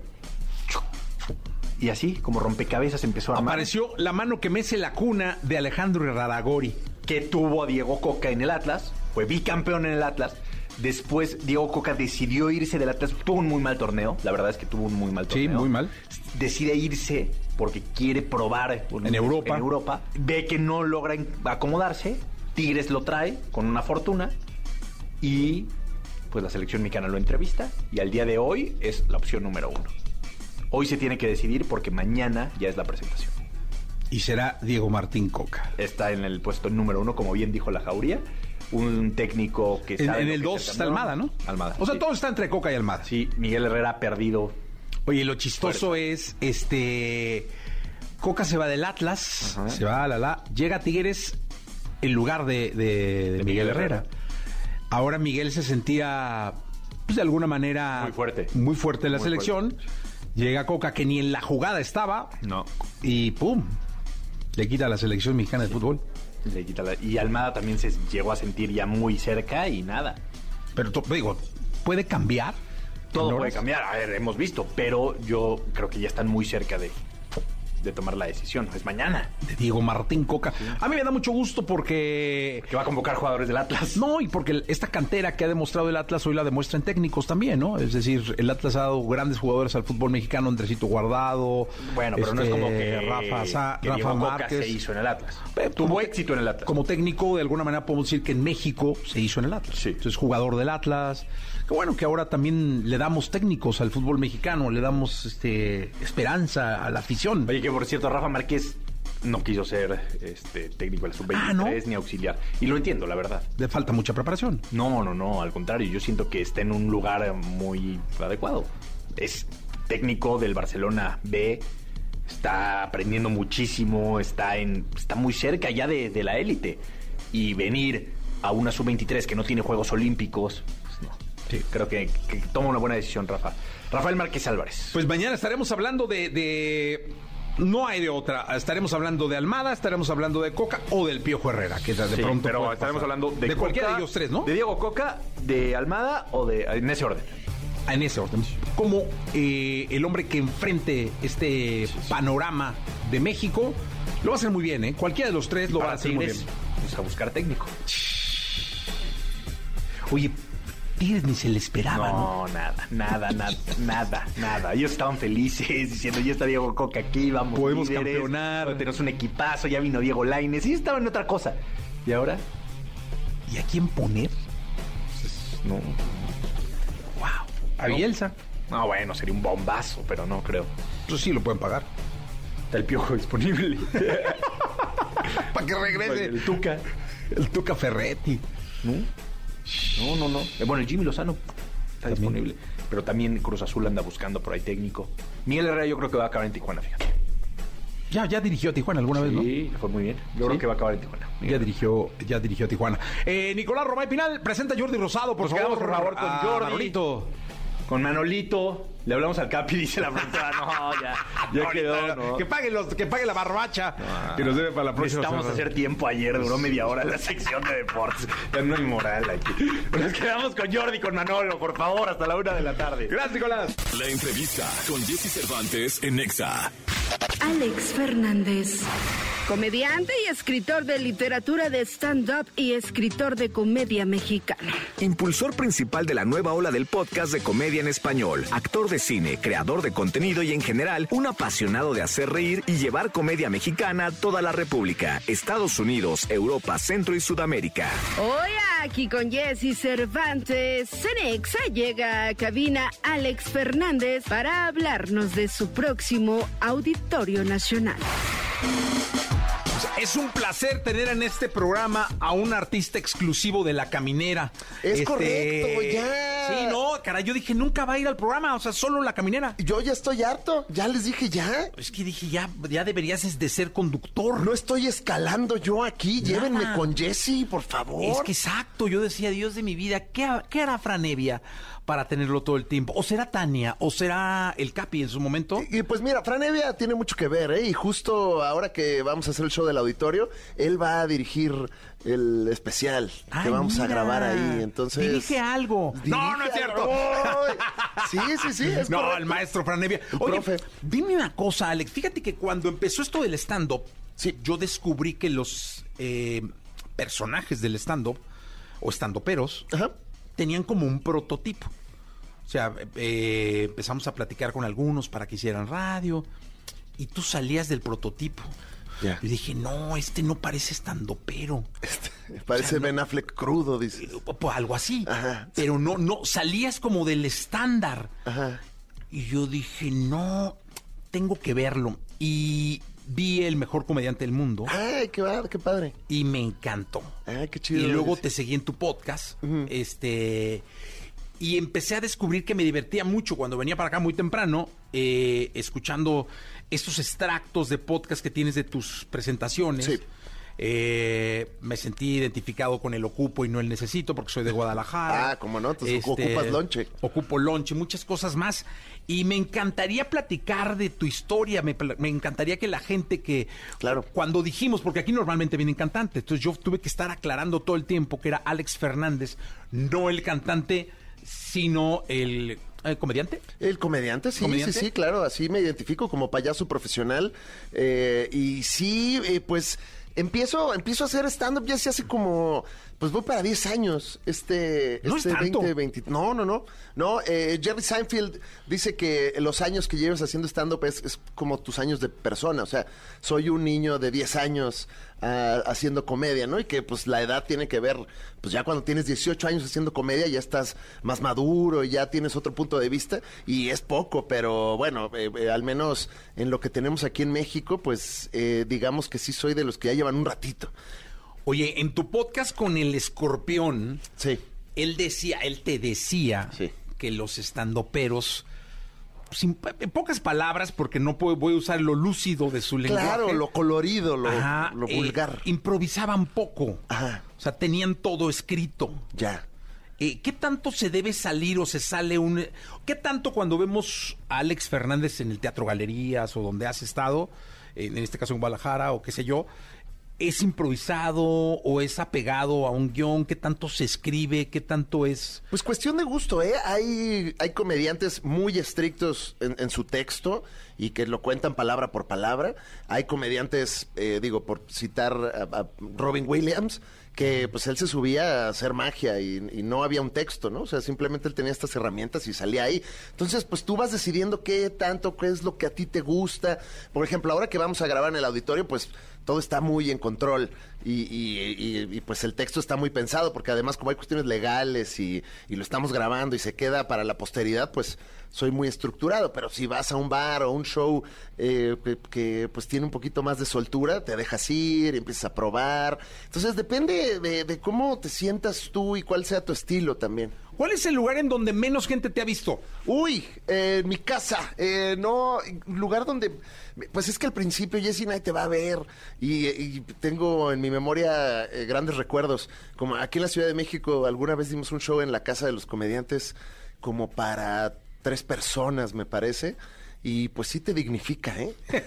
Y así, como rompecabezas, empezó a. Apareció la mano que mece la cuna de Alejandro Raragori. que tuvo a Diego Coca en el Atlas, fue bicampeón en el Atlas. Después Diego Coca decidió irse del Atlas, tuvo un muy mal torneo, la verdad es que tuvo un muy mal Sí, torneo. muy mal. Decide irse porque quiere probar En Europa. En Europa. Ve que no logra acomodarse, Tigres lo trae con una fortuna y pues la selección mexicana lo entrevista y al día de hoy es la opción número uno. Hoy se tiene que decidir porque mañana ya es la presentación. Y será Diego Martín Coca. está en el puesto número uno, como bien dijo la Jauría. Un técnico que En, sabe en lo el que 2 es el está campeón. Almada, ¿no? Almada. O sea, sí. todo está entre Coca y Almada. Sí, Miguel Herrera ha perdido. Oye, lo chistoso es, este, Coca se va del Atlas, Ajá. se va a la la, llega a Tigres en lugar de, de- de Miguel Herrera. Ahora Miguel se sentía, pues de alguna manera... Muy fuerte. Muy fuerte en la Muy selección. Llega Coca que ni en la jugada estaba No. y ¡pum! Le quita a la selección mexicana de fútbol. Le quita la- Y Almada también se llegó a sentir ya muy cerca y nada. Pero digo, ¿puede cambiar? Todo ¿En puede cambiar. A ver, hemos visto, pero yo creo que ya están muy cerca de, de tomar la decisión. Es mañana. de Diego Martín Coca. A mí me da mucho gusto porque Que va a convocar jugadores del Atlas. No, y porque esta cantera que ha demostrado el Atlas hoy la demuestra en técnicos también, ¿no? Es decir, el Atlas ha dado grandes jugadores al fútbol mexicano, Andresito Guardado. Bueno, pero no es este, como que Rafa, Sa- que Rafa Diego Coca se hizo en el Atlas. Eh, Tuvo éxito en el Atlas. Como técnico, de alguna manera podemos decir que en México se hizo en el Atlas. Sí. Entonces, jugador del Atlas. Qué bueno que ahora también le damos técnicos al fútbol mexicano, le damos este esperanza a la afición. Oye, que por cierto, Rafa Márquez no quiso ser este, técnico de la sub-23 Ah, ¿no? ni auxiliar. Y lo entiendo, la verdad. Le falta mucha preparación. No, no, no, al contrario, yo siento que está en un lugar muy adecuado. Es técnico del Barcelona B, está aprendiendo muchísimo, está en está muy cerca ya de, de la élite. Y venir a una sub-23 que no tiene Juegos Olímpicos, no. Creo que, que toma una buena decisión, Rafa. Rafael Márquez Álvarez. Pues mañana estaremos hablando de, de- No hay de otra. Estaremos hablando de Almada, estaremos hablando de Coca o del Piojo Herrera, que de Sí, pronto. pero estaremos pasar. hablando de, de cualquiera de ellos tres, ¿no? De Diego Coca, de Almada o de en ese orden. En ese orden. Como eh, el hombre que enfrente este panorama de México lo va a hacer muy bien, ¿eh? Cualquiera de los tres lo va a hacer muy bien. pues a buscar técnico. Oye, Tigres ni se le esperaba, ¿no? No, nada, nada, nada, nada, nada. Ellos estaban felices diciendo, ya está Diego Coca aquí, vamos. Podemos líderes, campeonar. Tenemos un equipazo, ya vino Diego Laines y estaban en otra cosa. ¿Y ahora? ¿Y a quién poner? No. ¡Wow! A No. Bielsa. No, bueno, sería un bombazo, pero no creo. Eso sí lo pueden pagar. Está el piojo disponible. Para que regrese. el Tuca. El Tuca Ferretti. ¿No? No, no, no. Eh, bueno, el Jimmy Lozano está disponible. Pero también Cruz Azul anda buscando por ahí técnico. Miguel Herrera yo creo que va a acabar en Tijuana, fíjate. Ya, ya dirigió a Tijuana alguna vez, ¿no? Sí, fue muy bien. Yo creo que va a acabar en Tijuana. Ya dirigió, ya dirigió a Tijuana. Eh, Nicolás Romay Pinal, presenta a Jordi Rosado, por Nos favor. por favor, con Jordi. Manolito. Con Manolito. Le hablamos al Capi, dice la productora. No, ya. Ya quedó, ¿no? Que pague los, que pague la barbacha. Que nos debe para la próxima. Necesitamos semana. hacer tiempo ayer, duró media hora la sección de deportes. Ya no hay moral aquí. Nos quedamos con Jordi, con Manolo, por favor, hasta la una de la tarde. Gracias, Nicolás. La entrevista con Jesse Cervantes en Nexa. Alex Fernández. Comediante y escritor de literatura de stand-up y escritor de comedia mexicana. Impulsor principal de la nueva ola del podcast de comedia en español, actor de cine, creador de contenido y en general un apasionado de hacer reír y llevar comedia mexicana a toda la República, Estados Unidos, Europa, Centro y Sudamérica. Hoy aquí con Jesse Cervantes, Cenexa llega a cabina Alex Fernández para hablarnos de su próximo Auditorio Nacional. Es un placer tener en este programa a un artista exclusivo de La Caminera. Este, Es correcto, ya. Sí, no, caray, yo dije, nunca va a ir al programa, o sea, solo La Caminera. Yo ya estoy harto, ya les dije ya. Es que dije, ya, ya deberías de ser conductor. No estoy escalando yo aquí, Nada. llévenme con Jesse, por favor. Es que exacto, yo decía, Dios de mi vida, ¿qué, qué hará Franevia para tenerlo todo el tiempo? ¿O será Tania? ¿O será el Capi en su momento? Y pues mira, Fran Evia tiene mucho que ver, ¿eh? Y justo ahora que vamos a hacer el show del auditorio, él va a dirigir el especial que vamos a grabar ahí. Entonces. Dirige algo. no, no es cierto. Sí, sí, sí. Es no, correcto. el maestro Franevia. El Oye, profe. dime una cosa, Alex. Fíjate que cuando empezó esto del stand-up, Sí. yo descubrí que los eh, personajes del stand-up, o stand-uperos, Ajá. Tenían como un prototipo. O sea, eh, empezamos a platicar con algunos para que hicieran radio y tú salías del prototipo. Yo dije, no, este no parece estandopero. Parece O sea, no- Ben Affleck crudo, dice. O algo así. Ajá. Pero no, no, salías como del estándar. Ajá. Y yo dije, no, tengo que verlo. Y vi el mejor comediante del mundo Ay, qué, qué padre. y me encantó. Ay, qué chido. Y luego eres. te seguí en tu podcast. Este. Y empecé a descubrir que me divertía mucho cuando venía para acá muy temprano, eh, escuchando estos extractos de podcast que tienes de tus presentaciones. Sí. Eh, me sentí identificado con el ocupo y no el necesito porque soy de Guadalajara. Ah, cómo no, entonces ocupas lonche. Ocupo lonche, muchas cosas más. Y me encantaría platicar de tu historia, me, me encantaría que la gente que... Claro. Cuando dijimos, porque aquí normalmente vienen cantantes, entonces yo tuve que estar aclarando todo el tiempo que era Alex Fernández, no el cantante, sino el eh, comediante? El comediante, sí, ¿Comediante? sí, sí, claro, así me identifico como payaso profesional. eh, y sí, eh, pues empiezo, empiezo a hacer stand-up ya hace como, pues voy para 10 años. Este, No es este. 20, no, no, no. No, eh, Jerry Seinfeld dice que los años que llevas haciendo stand-up es, es como tus años de persona. O sea, soy un niño de 10 años ah, haciendo comedia, ¿no? Y que pues la edad tiene que ver, pues ya cuando tienes 18 años haciendo comedia ya estás más maduro y ya tienes otro punto de vista. Y es poco, pero bueno, eh, eh, al menos en lo que tenemos aquí en México, pues eh, digamos que sí soy de los que ya llevan un ratito. Oye, en tu podcast con el escorpión, Sí. él decía, él te decía Sí. que los estandoperos, sin, en pocas palabras, porque no puedo, voy a usar lo lúcido de su lenguaje. Claro, lo colorido, lo, Ajá, lo eh, vulgar. improvisaban poco. Ajá. O sea, tenían todo escrito. Ya. Eh, ¿Qué tanto se debe salir o se sale un... ¿Qué tanto cuando vemos a Alex Fernández en el Teatro Galerías o donde has estado, en este caso en Guadalajara o qué sé yo, es improvisado o es apegado a un guion? ¿Qué tanto se escribe? ¿Qué tanto es...? Pues cuestión de gusto, ¿eh? Hay, hay comediantes muy estrictos en, su texto y que lo cuentan palabra por palabra. Hay comediantes, eh, digo, por citar a, a Robin Williams, que pues él se subía a hacer magia y, y no había un texto, ¿no? O sea, simplemente él tenía estas herramientas y salía ahí. Entonces, pues tú vas decidiendo qué tanto, qué es lo que a ti te gusta. Por ejemplo, ahora que vamos a grabar en el auditorio, pues todo está muy en control y, y- y- y, pues el texto está muy pensado porque además como hay cuestiones legales y, lo estamos grabando y se queda para la posteridad, pues soy muy estructurado, pero si vas a un bar o un show eh, que, que, pues tiene un poquito más de soltura, te dejas ir, empiezas a probar. Entonces depende de, de cómo te sientas tú y cuál sea tu estilo también. ¿Cuál es el lugar en donde menos gente te ha visto? Uy, eh, en mi casa, eh, no, lugar donde, pues es que al principio Jessy nadie te va a ver y, y tengo en mi memoria eh, grandes recuerdos, como aquí en la Ciudad de México alguna vez dimos un show en la Casa de los Comediantes como para tres personas me parece y pues sí te dignifica, ¿eh?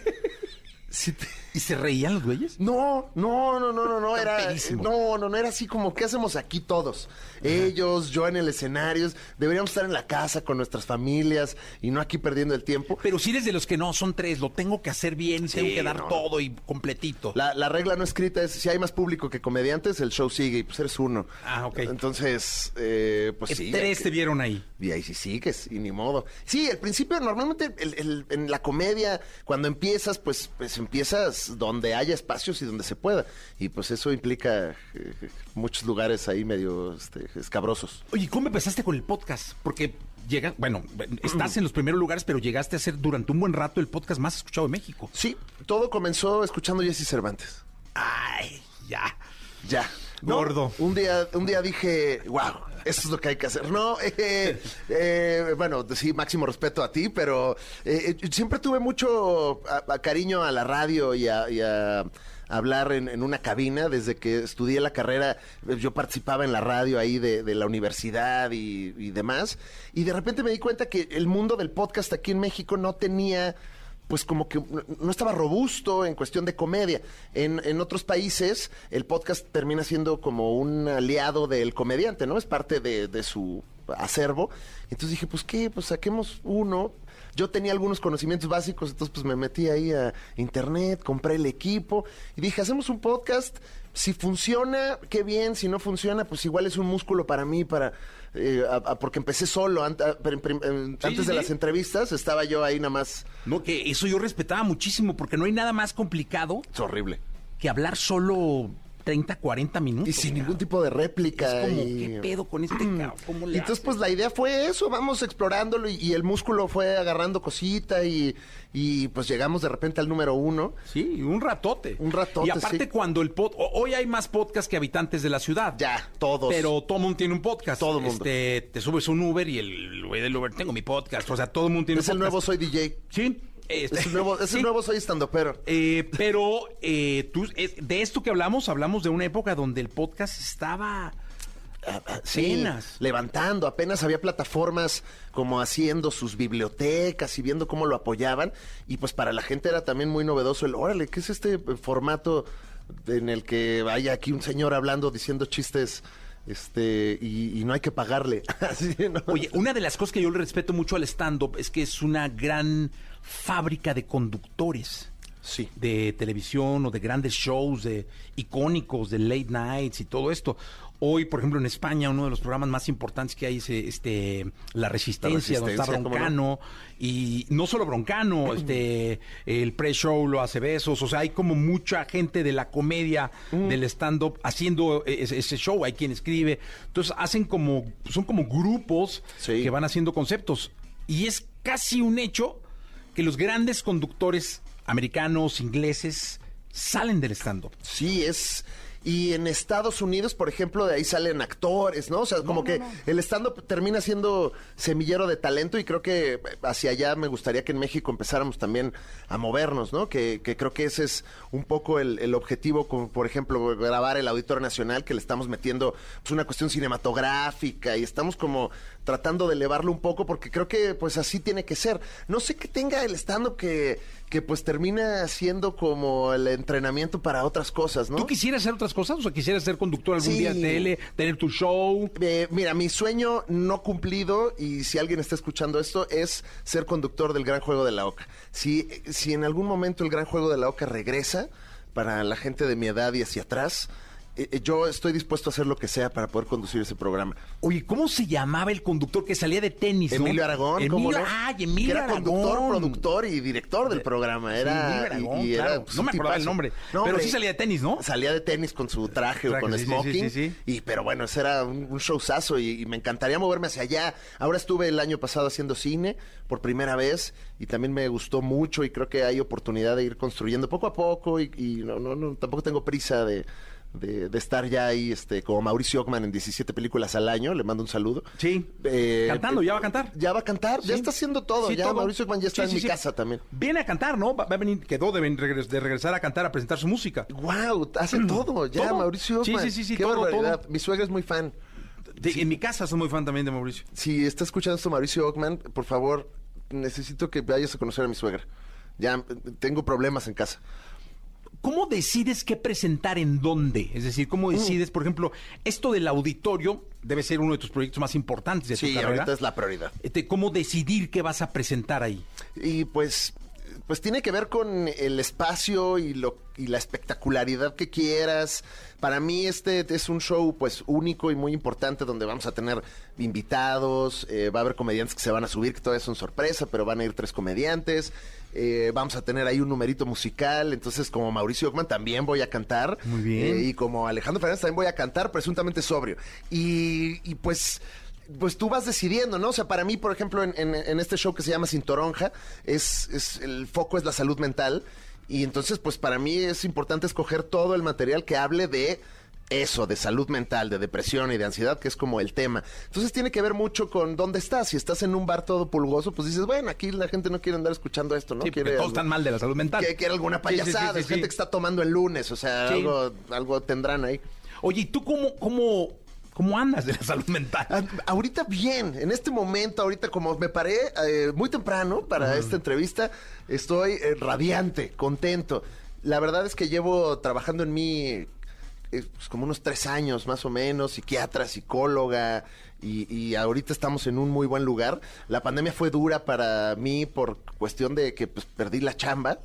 Sí te- ¿Y se reían los güeyes? No, no, no, no, no, no, era, no, no, no, era así como, ¿qué hacemos aquí todos? Ellos, yo en el escenario, deberíamos estar en la casa con nuestras familias y no aquí perdiendo el tiempo. Pero si eres de los que no, son tres, lo tengo que hacer bien, tengo que dar no. todo y completito. La, la regla no escrita es, si hay más público que comediantes, el show sigue y pues eres uno. Ah, ok. Entonces, eh, pues sí. tres te vieron ahí. Y ahí sí sigues, y ni modo. Sí, al principio, normalmente el- el- en la comedia, cuando empiezas, pues, pues empiezas donde haya espacios y donde se pueda. Y pues eso implica eh, muchos lugares ahí medio este, escabrosos. Oye, ¿cómo empezaste con el podcast? Porque llegas, bueno, estás en los primeros lugares, pero llegaste a ser durante un buen rato el podcast más escuchado de México. Sí, todo comenzó escuchando Jesse Cervantes. Ay, ya. Ya. No, Gordo. Un día, un día dije, wow, eso es lo que hay que hacer. No, eh, eh, bueno, sí, máximo respeto a ti, pero eh, siempre tuve mucho a- a cariño a la radio y a, y a hablar en, en una cabina. Desde que estudié la carrera, yo participaba en la radio ahí de, de la universidad y, y demás. Y de repente me di cuenta que el mundo del podcast aquí en México no tenía pues como que no- estaba robusto en cuestión de comedia. En, en otros países el podcast termina siendo como un aliado del comediante, ¿no? Es parte de, de su acervo. Entonces dije, pues qué, pues saquemos uno. Yo tenía algunos conocimientos básicos, entonces pues me metí ahí a internet, compré el equipo y dije, hacemos un podcast. Si funciona, qué bien. Si no funciona, pues igual es un músculo para mí, para eh, a- a- porque empecé solo. a- Sí, antes sí, de sí. las entrevistas estaba yo ahí nada más. No, que eso yo respetaba muchísimo, porque no hay nada más complicado Es horrible. que hablar solo 30, 40 minutos. Y sin cabrón. ningún tipo de réplica. Es como, y... ¿qué pedo con este cabrón? ¿Cómo le Y entonces, pues la idea fue eso, vamos explorándolo y, y el músculo fue agarrando cosita y, y, pues llegamos de repente al número uno. Sí, un ratote. Un ratote, Y aparte sí. cuando el pod... Hoy hay más podcast que habitantes de la ciudad. Ya, todos. Pero todo mundo tiene un podcast. Todo mundo. Este, te subes un Uber y el güey del Uber, tengo mi podcast. O sea, todo el mundo tiene es un el podcast. nuevo Soy DJ. Sí. Este, Es el nuevo, es sí. nuevo Soy Estandopero. Eh, pero eh, tú, es- de esto que hablamos, hablamos de una época donde el podcast estaba... Sí, apenas. levantando, apenas había plataformas como haciendo sus bibliotecas y viendo cómo lo apoyaban. Y pues para la gente era también muy novedoso el, órale, ¿qué es este eh, formato en el que vaya aquí un señor hablando, diciendo chistes Este, y, y no hay que pagarle. Oye, una de las cosas que yo le respeto mucho al stand-up es que es una gran fábrica de conductores. Sí. De televisión o de grandes shows, de icónicos, de late nights y todo esto. Hoy, por ejemplo, en España, uno de los programas más importantes que hay es eh, este La Resistencia, donde está. Broncano. Y no solo Broncano, este el pre-show lo hace Besos. O sea, hay como mucha gente de la comedia, del stand-up, haciendo eh, ese, ese show. Hay quien escribe. Entonces, hacen como, son como grupos Sí. que van haciendo conceptos. Y es casi un hecho que los grandes conductores americanos, ingleses, salen del stand-up. Sí, es. Y en Estados Unidos, por ejemplo, de ahí salen actores, ¿no? O sea, como que el stand-up termina siendo semillero de talento y creo que hacia allá me gustaría que en México empezáramos también a movernos, ¿no? Que, que creo que ese es un poco el, el objetivo, como por ejemplo, grabar el Auditorio Nacional, que le estamos metiendo pues, una cuestión cinematográfica y estamos como tratando de elevarlo un poco porque creo que pues así tiene que ser. No sé qué tenga el stand-up que, que pues termina siendo como el entrenamiento para otras cosas, ¿no? ¿Tú quisieras hacer otras cosas? O sea, quisieras ser conductor algún Sí. día de tele, tener tu show. Eh, mira, mi sueño no cumplido, y si alguien está escuchando esto, es ser conductor del Gran Juego de la Oca. Si, si en algún momento el Gran Juego de la Oca regresa, para la gente de mi edad y hacia atrás, eh, eh, yo estoy dispuesto a hacer lo que sea para poder conducir ese programa. Oye, ¿cómo se llamaba el conductor que salía de tenis? no? Emilio Aragón, ¿cómo Emilio, no? ay, Que Emilio era conductor, Aragón. productor y director del programa. Sí, Era, Emilio Aragón, y- y era, pues, No me acordaba el nombre. No, pero sí salía de tenis, ¿no? Salía de tenis con su traje o con sí, sí, smoking. sí, sí, sí. Y, pero bueno, ese era un, un showzazo y, y me encantaría moverme hacia allá. Ahora estuve el año pasado haciendo cine por primera vez y también me gustó mucho y creo que hay oportunidad de ir construyendo poco a poco y, y no, no, no, tampoco tengo prisa de, de, de estar ya ahí este, como Mauricio Ockman en 17 películas al año. Le mando un saludo. Sí. Eh, Cantando, ¿ya va a cantar? Ya va a cantar, ya está haciendo todo. Sí, ya todo. Mauricio Ockman ya está Sí, en mi casa también. Viene a cantar, ¿no? Va, va a venir, quedó de, de regresar a cantar, a presentar su música. Wow, hace todo, ya Todo. Mauricio Ockman. sí, sí, sí, Qué todo, barbaridad. Mi suegra es muy fan. De- En mi casa soy muy fan también de Mauricio. Si está escuchando esto Mauricio Ockman, por favor, necesito que vayas a conocer a mi suegra. Ya eh, tengo problemas en casa. ¿Cómo decides qué presentar en dónde? Es decir, Mm. ¿cómo decides, por ejemplo, esto del auditorio debe ser uno de tus proyectos más importantes de tu Sí, carrera? ahorita es la prioridad. Este, ¿Cómo decidir qué vas a presentar ahí? Y pues, pues tiene que ver con el espacio y lo y la espectacularidad que quieras. Para mí este es un show pues único y muy importante donde vamos a tener invitados, eh, va a haber comediantes que se van a subir, que todavía son sorpresa, pero van a ir tres comediantes. Eh, vamos a tener ahí un numerito musical, entonces como Mauricio Ockman también voy a cantar. Muy bien. Eh, y como Alejandro Fernández también voy a cantar, presuntamente sobrio. Y, y pues pues tú vas decidiendo, ¿no? O sea, para mí, por ejemplo, en, en- en este show que se llama Sin Toronja, es, es, el foco es la salud mental. Y entonces, pues para mí es importante escoger todo el material que hable de eso, de salud mental, de depresión y de ansiedad, que es como el tema. Entonces tiene que ver mucho con dónde estás. Si estás en un bar todo pulgoso, pues dices, bueno, aquí la gente no quiere andar escuchando esto, ¿no? Sí, quiere todos algo- están mal de la salud mental. que quiere alguna Sí, sí, sí, payasada, es gente que está tomando el lunes, o sea, algo, algo tendrán ahí. Oye, ¿y tú cómo, cómo, cómo andas de la salud mental? Ah, Ahorita bien, en este momento, ahorita como me paré eh, muy temprano para esta entrevista, estoy eh, radiante, contento. La verdad es que llevo trabajando en mí pues, como unos tres años más o menos, psiquiatra, psicóloga, y, y ahorita estamos en un muy buen lugar. La pandemia fue dura para mí por cuestión de que pues, perdí la chamba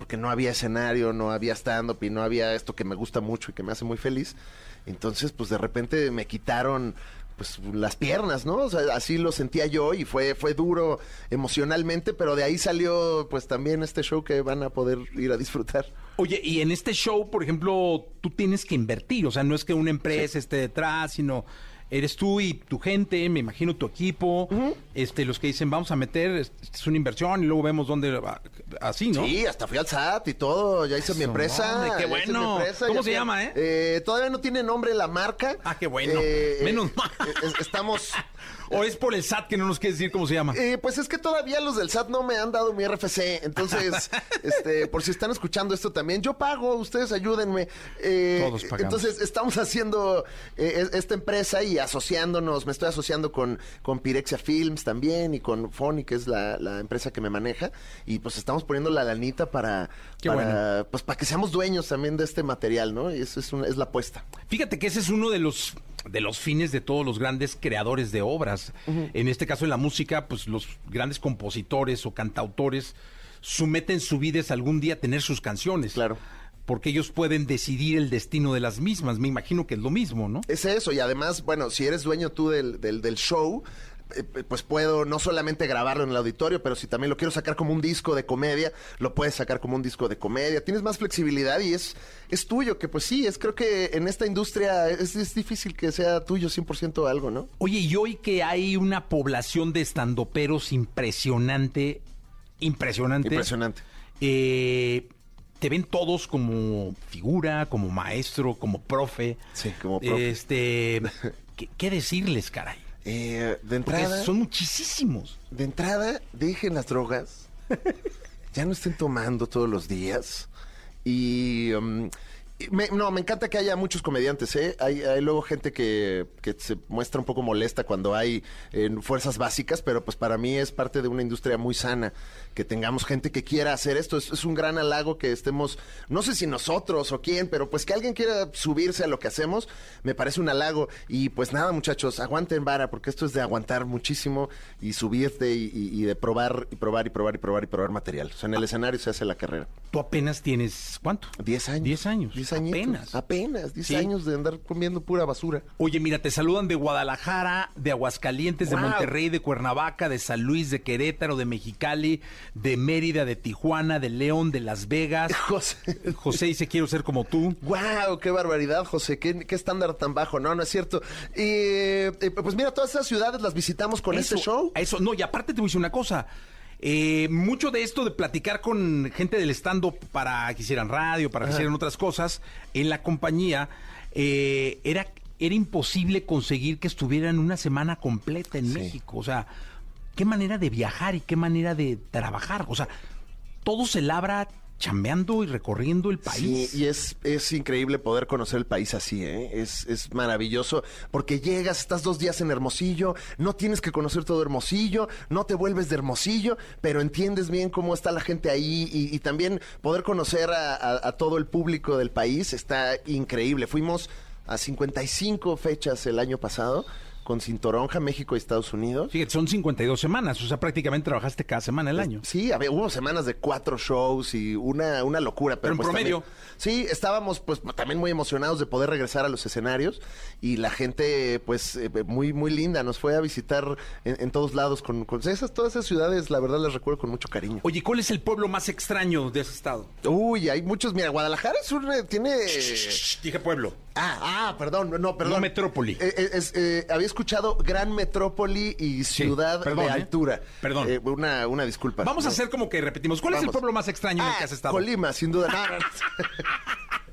porque no había escenario, no había stand-up y no había esto que me gusta mucho y que me hace muy feliz. Entonces, pues de repente me quitaron pues las piernas, ¿no? O sea, así lo sentía yo y fue fue duro emocionalmente, pero de ahí salió pues también este show que van a poder ir a disfrutar. Oye, y en este show, por ejemplo, tú tienes que invertir, o sea, no es que una empresa esté detrás, sino eres tú y tu gente, me imagino tu equipo, este, los que dicen vamos a meter, es, es una inversión y luego vemos dónde va, así, ¿no? Sí, hasta fui al SAT y todo, ya hice mi empresa. hombre, qué bueno. empresa, ¿Cómo se fui- llama, eh? Todavía no tiene nombre la marca. Ah, qué bueno. Menos mal. eh, estamos... O es por el SAT que no nos quieres decir cómo se llama. Eh, pues es que todavía los del SAT no me han dado mi RFC. Entonces, este, por si están escuchando esto también, yo pago, ustedes ayúdenme. Eh, Todos pagamos. Entonces, estamos haciendo eh, es- esta empresa y asociándonos. Me estoy asociando con, con Pirexia Films también y con Fony, que es la, la empresa que me maneja. Y pues estamos poniendo la lanita para, para, bueno. pues, para que seamos dueños también de este material, ¿no? Y eso es, es la apuesta. Fíjate que ese es uno de los de los fines de todos los grandes creadores de obras. En este caso, en la música, pues los grandes compositores o cantautores someten su vida es algún día tener sus canciones. Claro. Porque ellos pueden decidir el destino de las mismas. Me imagino que es lo mismo, ¿no? Es eso, y además, bueno, si eres dueño tú del, del, del show, pues puedo no solamente grabarlo en el auditorio, pero si también lo quiero sacar como un disco de comedia, lo puedes sacar como un disco de comedia. Tienes más flexibilidad y es, es tuyo, que pues sí, es creo que en esta industria es, es difícil que sea tuyo 100% algo, ¿no? Oye, y hoy que hay una población de estandoperos impresionante, impresionante. Impresionante. eh, te ven todos como figura, como maestro, como profe. Sí, como profe. Este, ¿qué, qué decirles, caray? Eh, de Porque entrada, son muchísimos. de entrada, dejen las drogas. ya no estén tomando todos los días. Y. um, y me- no, me encanta que haya muchos comediantes, ¿eh? Hay, hay luego gente que, que se muestra un poco molesta cuando hay eh, fuerzas básicas, pero pues para mí es parte de una industria muy sana. Que tengamos gente que quiera hacer esto. Es, es un gran halago que estemos, no sé si nosotros o quién, pero pues que alguien quiera subirse a lo que hacemos, me parece un halago. Y pues nada, muchachos, aguanten vara, porque esto es de aguantar muchísimo y subirte y, y- y de probar y probar y probar y probar y probar material. O sea, en el escenario se hace la carrera. Tú apenas tienes, ¿cuánto? 10 años. 10 años. 10 añitos. Apenas. Apenas, 10 Sí. años de andar comiendo pura basura. Oye, mira, te saludan de Guadalajara, de Aguascalientes, de. Monterrey, de Cuernavaca, de San Luis, de Querétaro, de Mexicali, de Mérida, de Tijuana, de León, de Las Vegas. José. José dice, quiero ser como tú. ¡Wow! ¡Qué barbaridad, José! ¿Qué, qué estándar tan bajo? No, no es cierto. Eh, eh, pues mira, todas esas ciudades las visitamos con Eso, este show. Eso, no, y aparte te voy a decir una cosa. Eh, mucho de esto de platicar con gente del stand-up para que hicieran radio, para que hicieran otras cosas, en la compañía, eh, era, era imposible conseguir que estuvieran una semana completa en Sí. México. O sea, qué manera de viajar y qué manera de trabajar. O sea, todo se labra chambeando y recorriendo el Sí, país. y es, es increíble poder conocer el país así, ¿eh? Es, es maravilloso porque llegas, estás dos días en Hermosillo, no tienes que conocer todo Hermosillo, no te vuelves de Hermosillo, pero entiendes bien cómo está la gente ahí y, y también poder conocer a, a- a todo el público del país está increíble. Fuimos a 55 fechas el año pasado con Cintoronja, México y Estados Unidos. Fíjate, son 52 semanas, o sea, prácticamente trabajaste cada semana el año. Sí, había, hubo semanas de cuatro shows y una, una locura. Pero, Pero en pues, promedio. también- sí, estábamos pues también muy emocionados de poder regresar a los escenarios y la gente pues eh, muy muy linda nos fue a visitar en, en todos lados con, con esas, todas esas ciudades, la verdad las recuerdo con mucho cariño. Oye, ¿cuál es el pueblo más extraño de ese estado? Uy, hay muchos, mira, Guadalajara es un, eh, tiene... Dije pueblo. Ah, ah, perdón, no, perdón. No metrópoli. Eh, eh, eh, había escuchado gran metrópoli y ciudad perdón, de ¿eh? altura. Perdón. Eh, una, una disculpa. Vamos a No. hacer como que repetimos. ¿Cuál es el Vamos. pueblo más extraño en el Ah, que has estado? Colima, sin duda.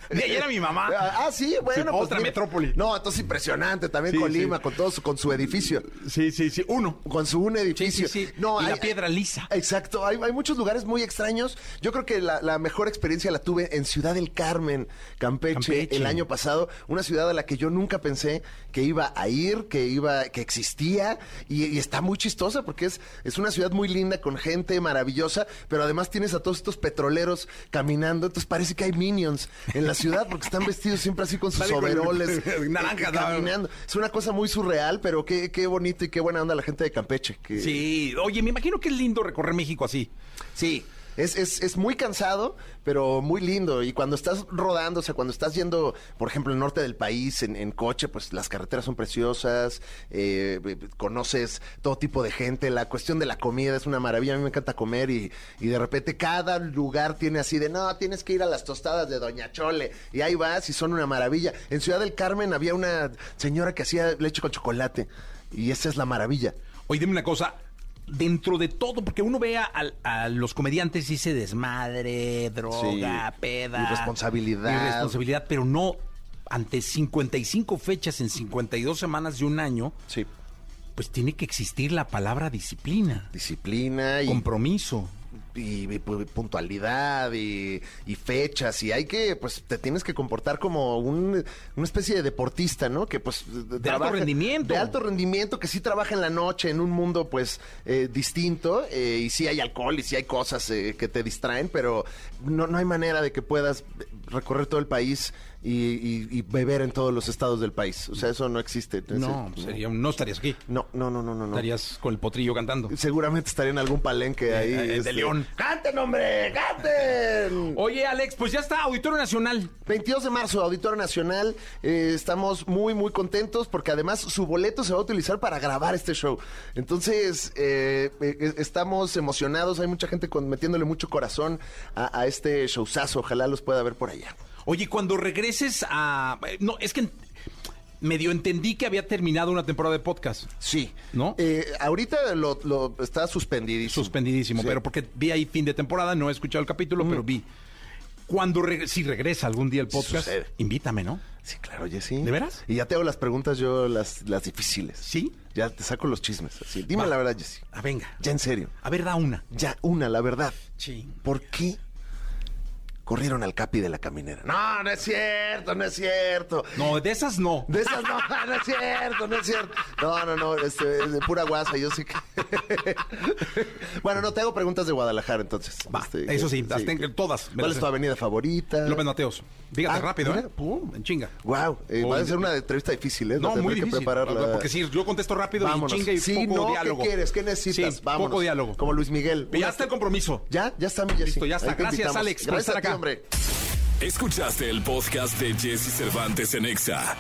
De ahí era mi mamá. Ah, ah, sí, bueno. Sí, pues otra mira. metrópoli. No, entonces impresionante. También Sí, Colima, sí. con todo su, con su edificio. Sí, sí, sí. Uno. Con su un edificio. sí, sí. No, y hay- la piedra lisa. Exacto, hay, hay muchos lugares muy extraños. Yo creo que la, la mejor experiencia la tuve en Ciudad del Carmen, Campeche, Campeche. el año pasado. Una ciudad a la que yo nunca pensé que iba a ir, que iba, que existía. Y, y está muy chistosa porque es, es una ciudad muy linda, con gente maravillosa, pero además tienes a todos estos petroleros caminando. Entonces parece que hay minions en la ciudad porque están vestidos siempre así con sus overoles. naranjas, ¿no? caminando. Es una cosa muy surreal, pero qué, qué bonito y qué buena onda la gente de Campeche. que- Sí. Oye, me imagino que es lindo recorrer México así. Sí, es, es, es muy cansado, pero muy lindo. Y cuando estás rodando, o sea, cuando estás yendo, por ejemplo, al norte del país en, en coche, pues las carreteras son preciosas, eh, eh, conoces todo tipo de gente, la cuestión de la comida es una maravilla, a mí me encanta comer y, y de repente cada lugar tiene así de, no, tienes que ir a las tostadas de Doña Chole, y ahí vas y son una maravilla. En Ciudad del Carmen había una señora que hacía leche con chocolate, y esa es la maravilla. Oye, dime una cosa. Dentro de todo, porque uno ve a, a los comediantes y dice desmadre, droga, Sí. peda. Irresponsabilidad. Irresponsabilidad, pero no ante 55 fechas en 52 semanas de un año, Sí. pues tiene que existir la palabra disciplina, Disciplina y compromiso. Y, y pu- puntualidad y, y fechas y hay que pues te tienes que comportar como un- una especie de deportista no que pues de, alto rendimiento. de alto rendimiento que sí trabaja en la noche en un mundo pues eh, distinto eh, y sí hay alcohol y sí hay cosas eh, que te distraen pero no, no hay manera de que puedas recorrer todo el país y, y- y beber en todos los estados del país. O sea, eso no existe. No, Ese- sería, un- no estarías aquí. no, no, no, no, no. no. Estarías con el potrillo cantando. Seguramente estaría en algún palenque ahí. eh, de este, León. ¡Canten, hombre! ¡Canten! Oye, Alex, pues ya está, Auditorio Nacional. 22 de marzo, Auditorio Nacional. Eh, estamos muy, muy contentos porque además su boleto se va a utilizar para grabar este show. Entonces, eh, eh, estamos emocionados. Hay mucha gente con- metiéndole mucho corazón a, a este showzazo. Ojalá los pueda ver por allá. Oye, cuando regreses a... eh, No, es que medio entendí que había terminado una temporada de podcast. Sí. ¿No? Eh, ahorita lo, lo- está suspendidísimo. Suspendidísimo, Sí. pero porque vi ahí fin de temporada, no he escuchado el capítulo, pero vi. Cuando reg- si regresa algún día el podcast, sucede. invítame, ¿no? Sí, claro, Jessy. ¿De veras? Y ya te hago las preguntas yo, las, las difíciles. ¿Sí? Ya te saco los chismes. Así. Dime Va. la verdad, Jessy. Ah, venga. Ya en serio. A ver, da una. Ya, una, la verdad. Sí. ¿Por qué corrieron al Capi de la caminera? No, no es cierto, no es cierto. No, de esas no. De esas no, no es cierto, no es cierto. No, no, no, este, es de pura guasa, yo sí que. bueno, no, te hago preguntas de Guadalajara entonces. Va, Este, eso sí, las que- tengo todas. ¿Cuál es tu avenida favorita? López Mateos. Dígate Ah, rápido, mira. ¿eh? Pum, en chinga. Wow, eh, va a ser una entrevista difícil, ¿eh? No, muy que difícil. prepararla. Porque si yo contesto rápido Vámonos. y chinga y sí, poco no, diálogo. ¿qué quieres? ¿Qué necesitas? Sí, Vámonos. poco diálogo. Como Luis Miguel. Ya Una- está el compromiso. ¿Ya? Ya está, mi. Listo, ya está. Gracias, invitamos. Alex, por Gracias estar a ti, acá. hombre. Escuchaste el podcast de Jesse Cervantes en Exa.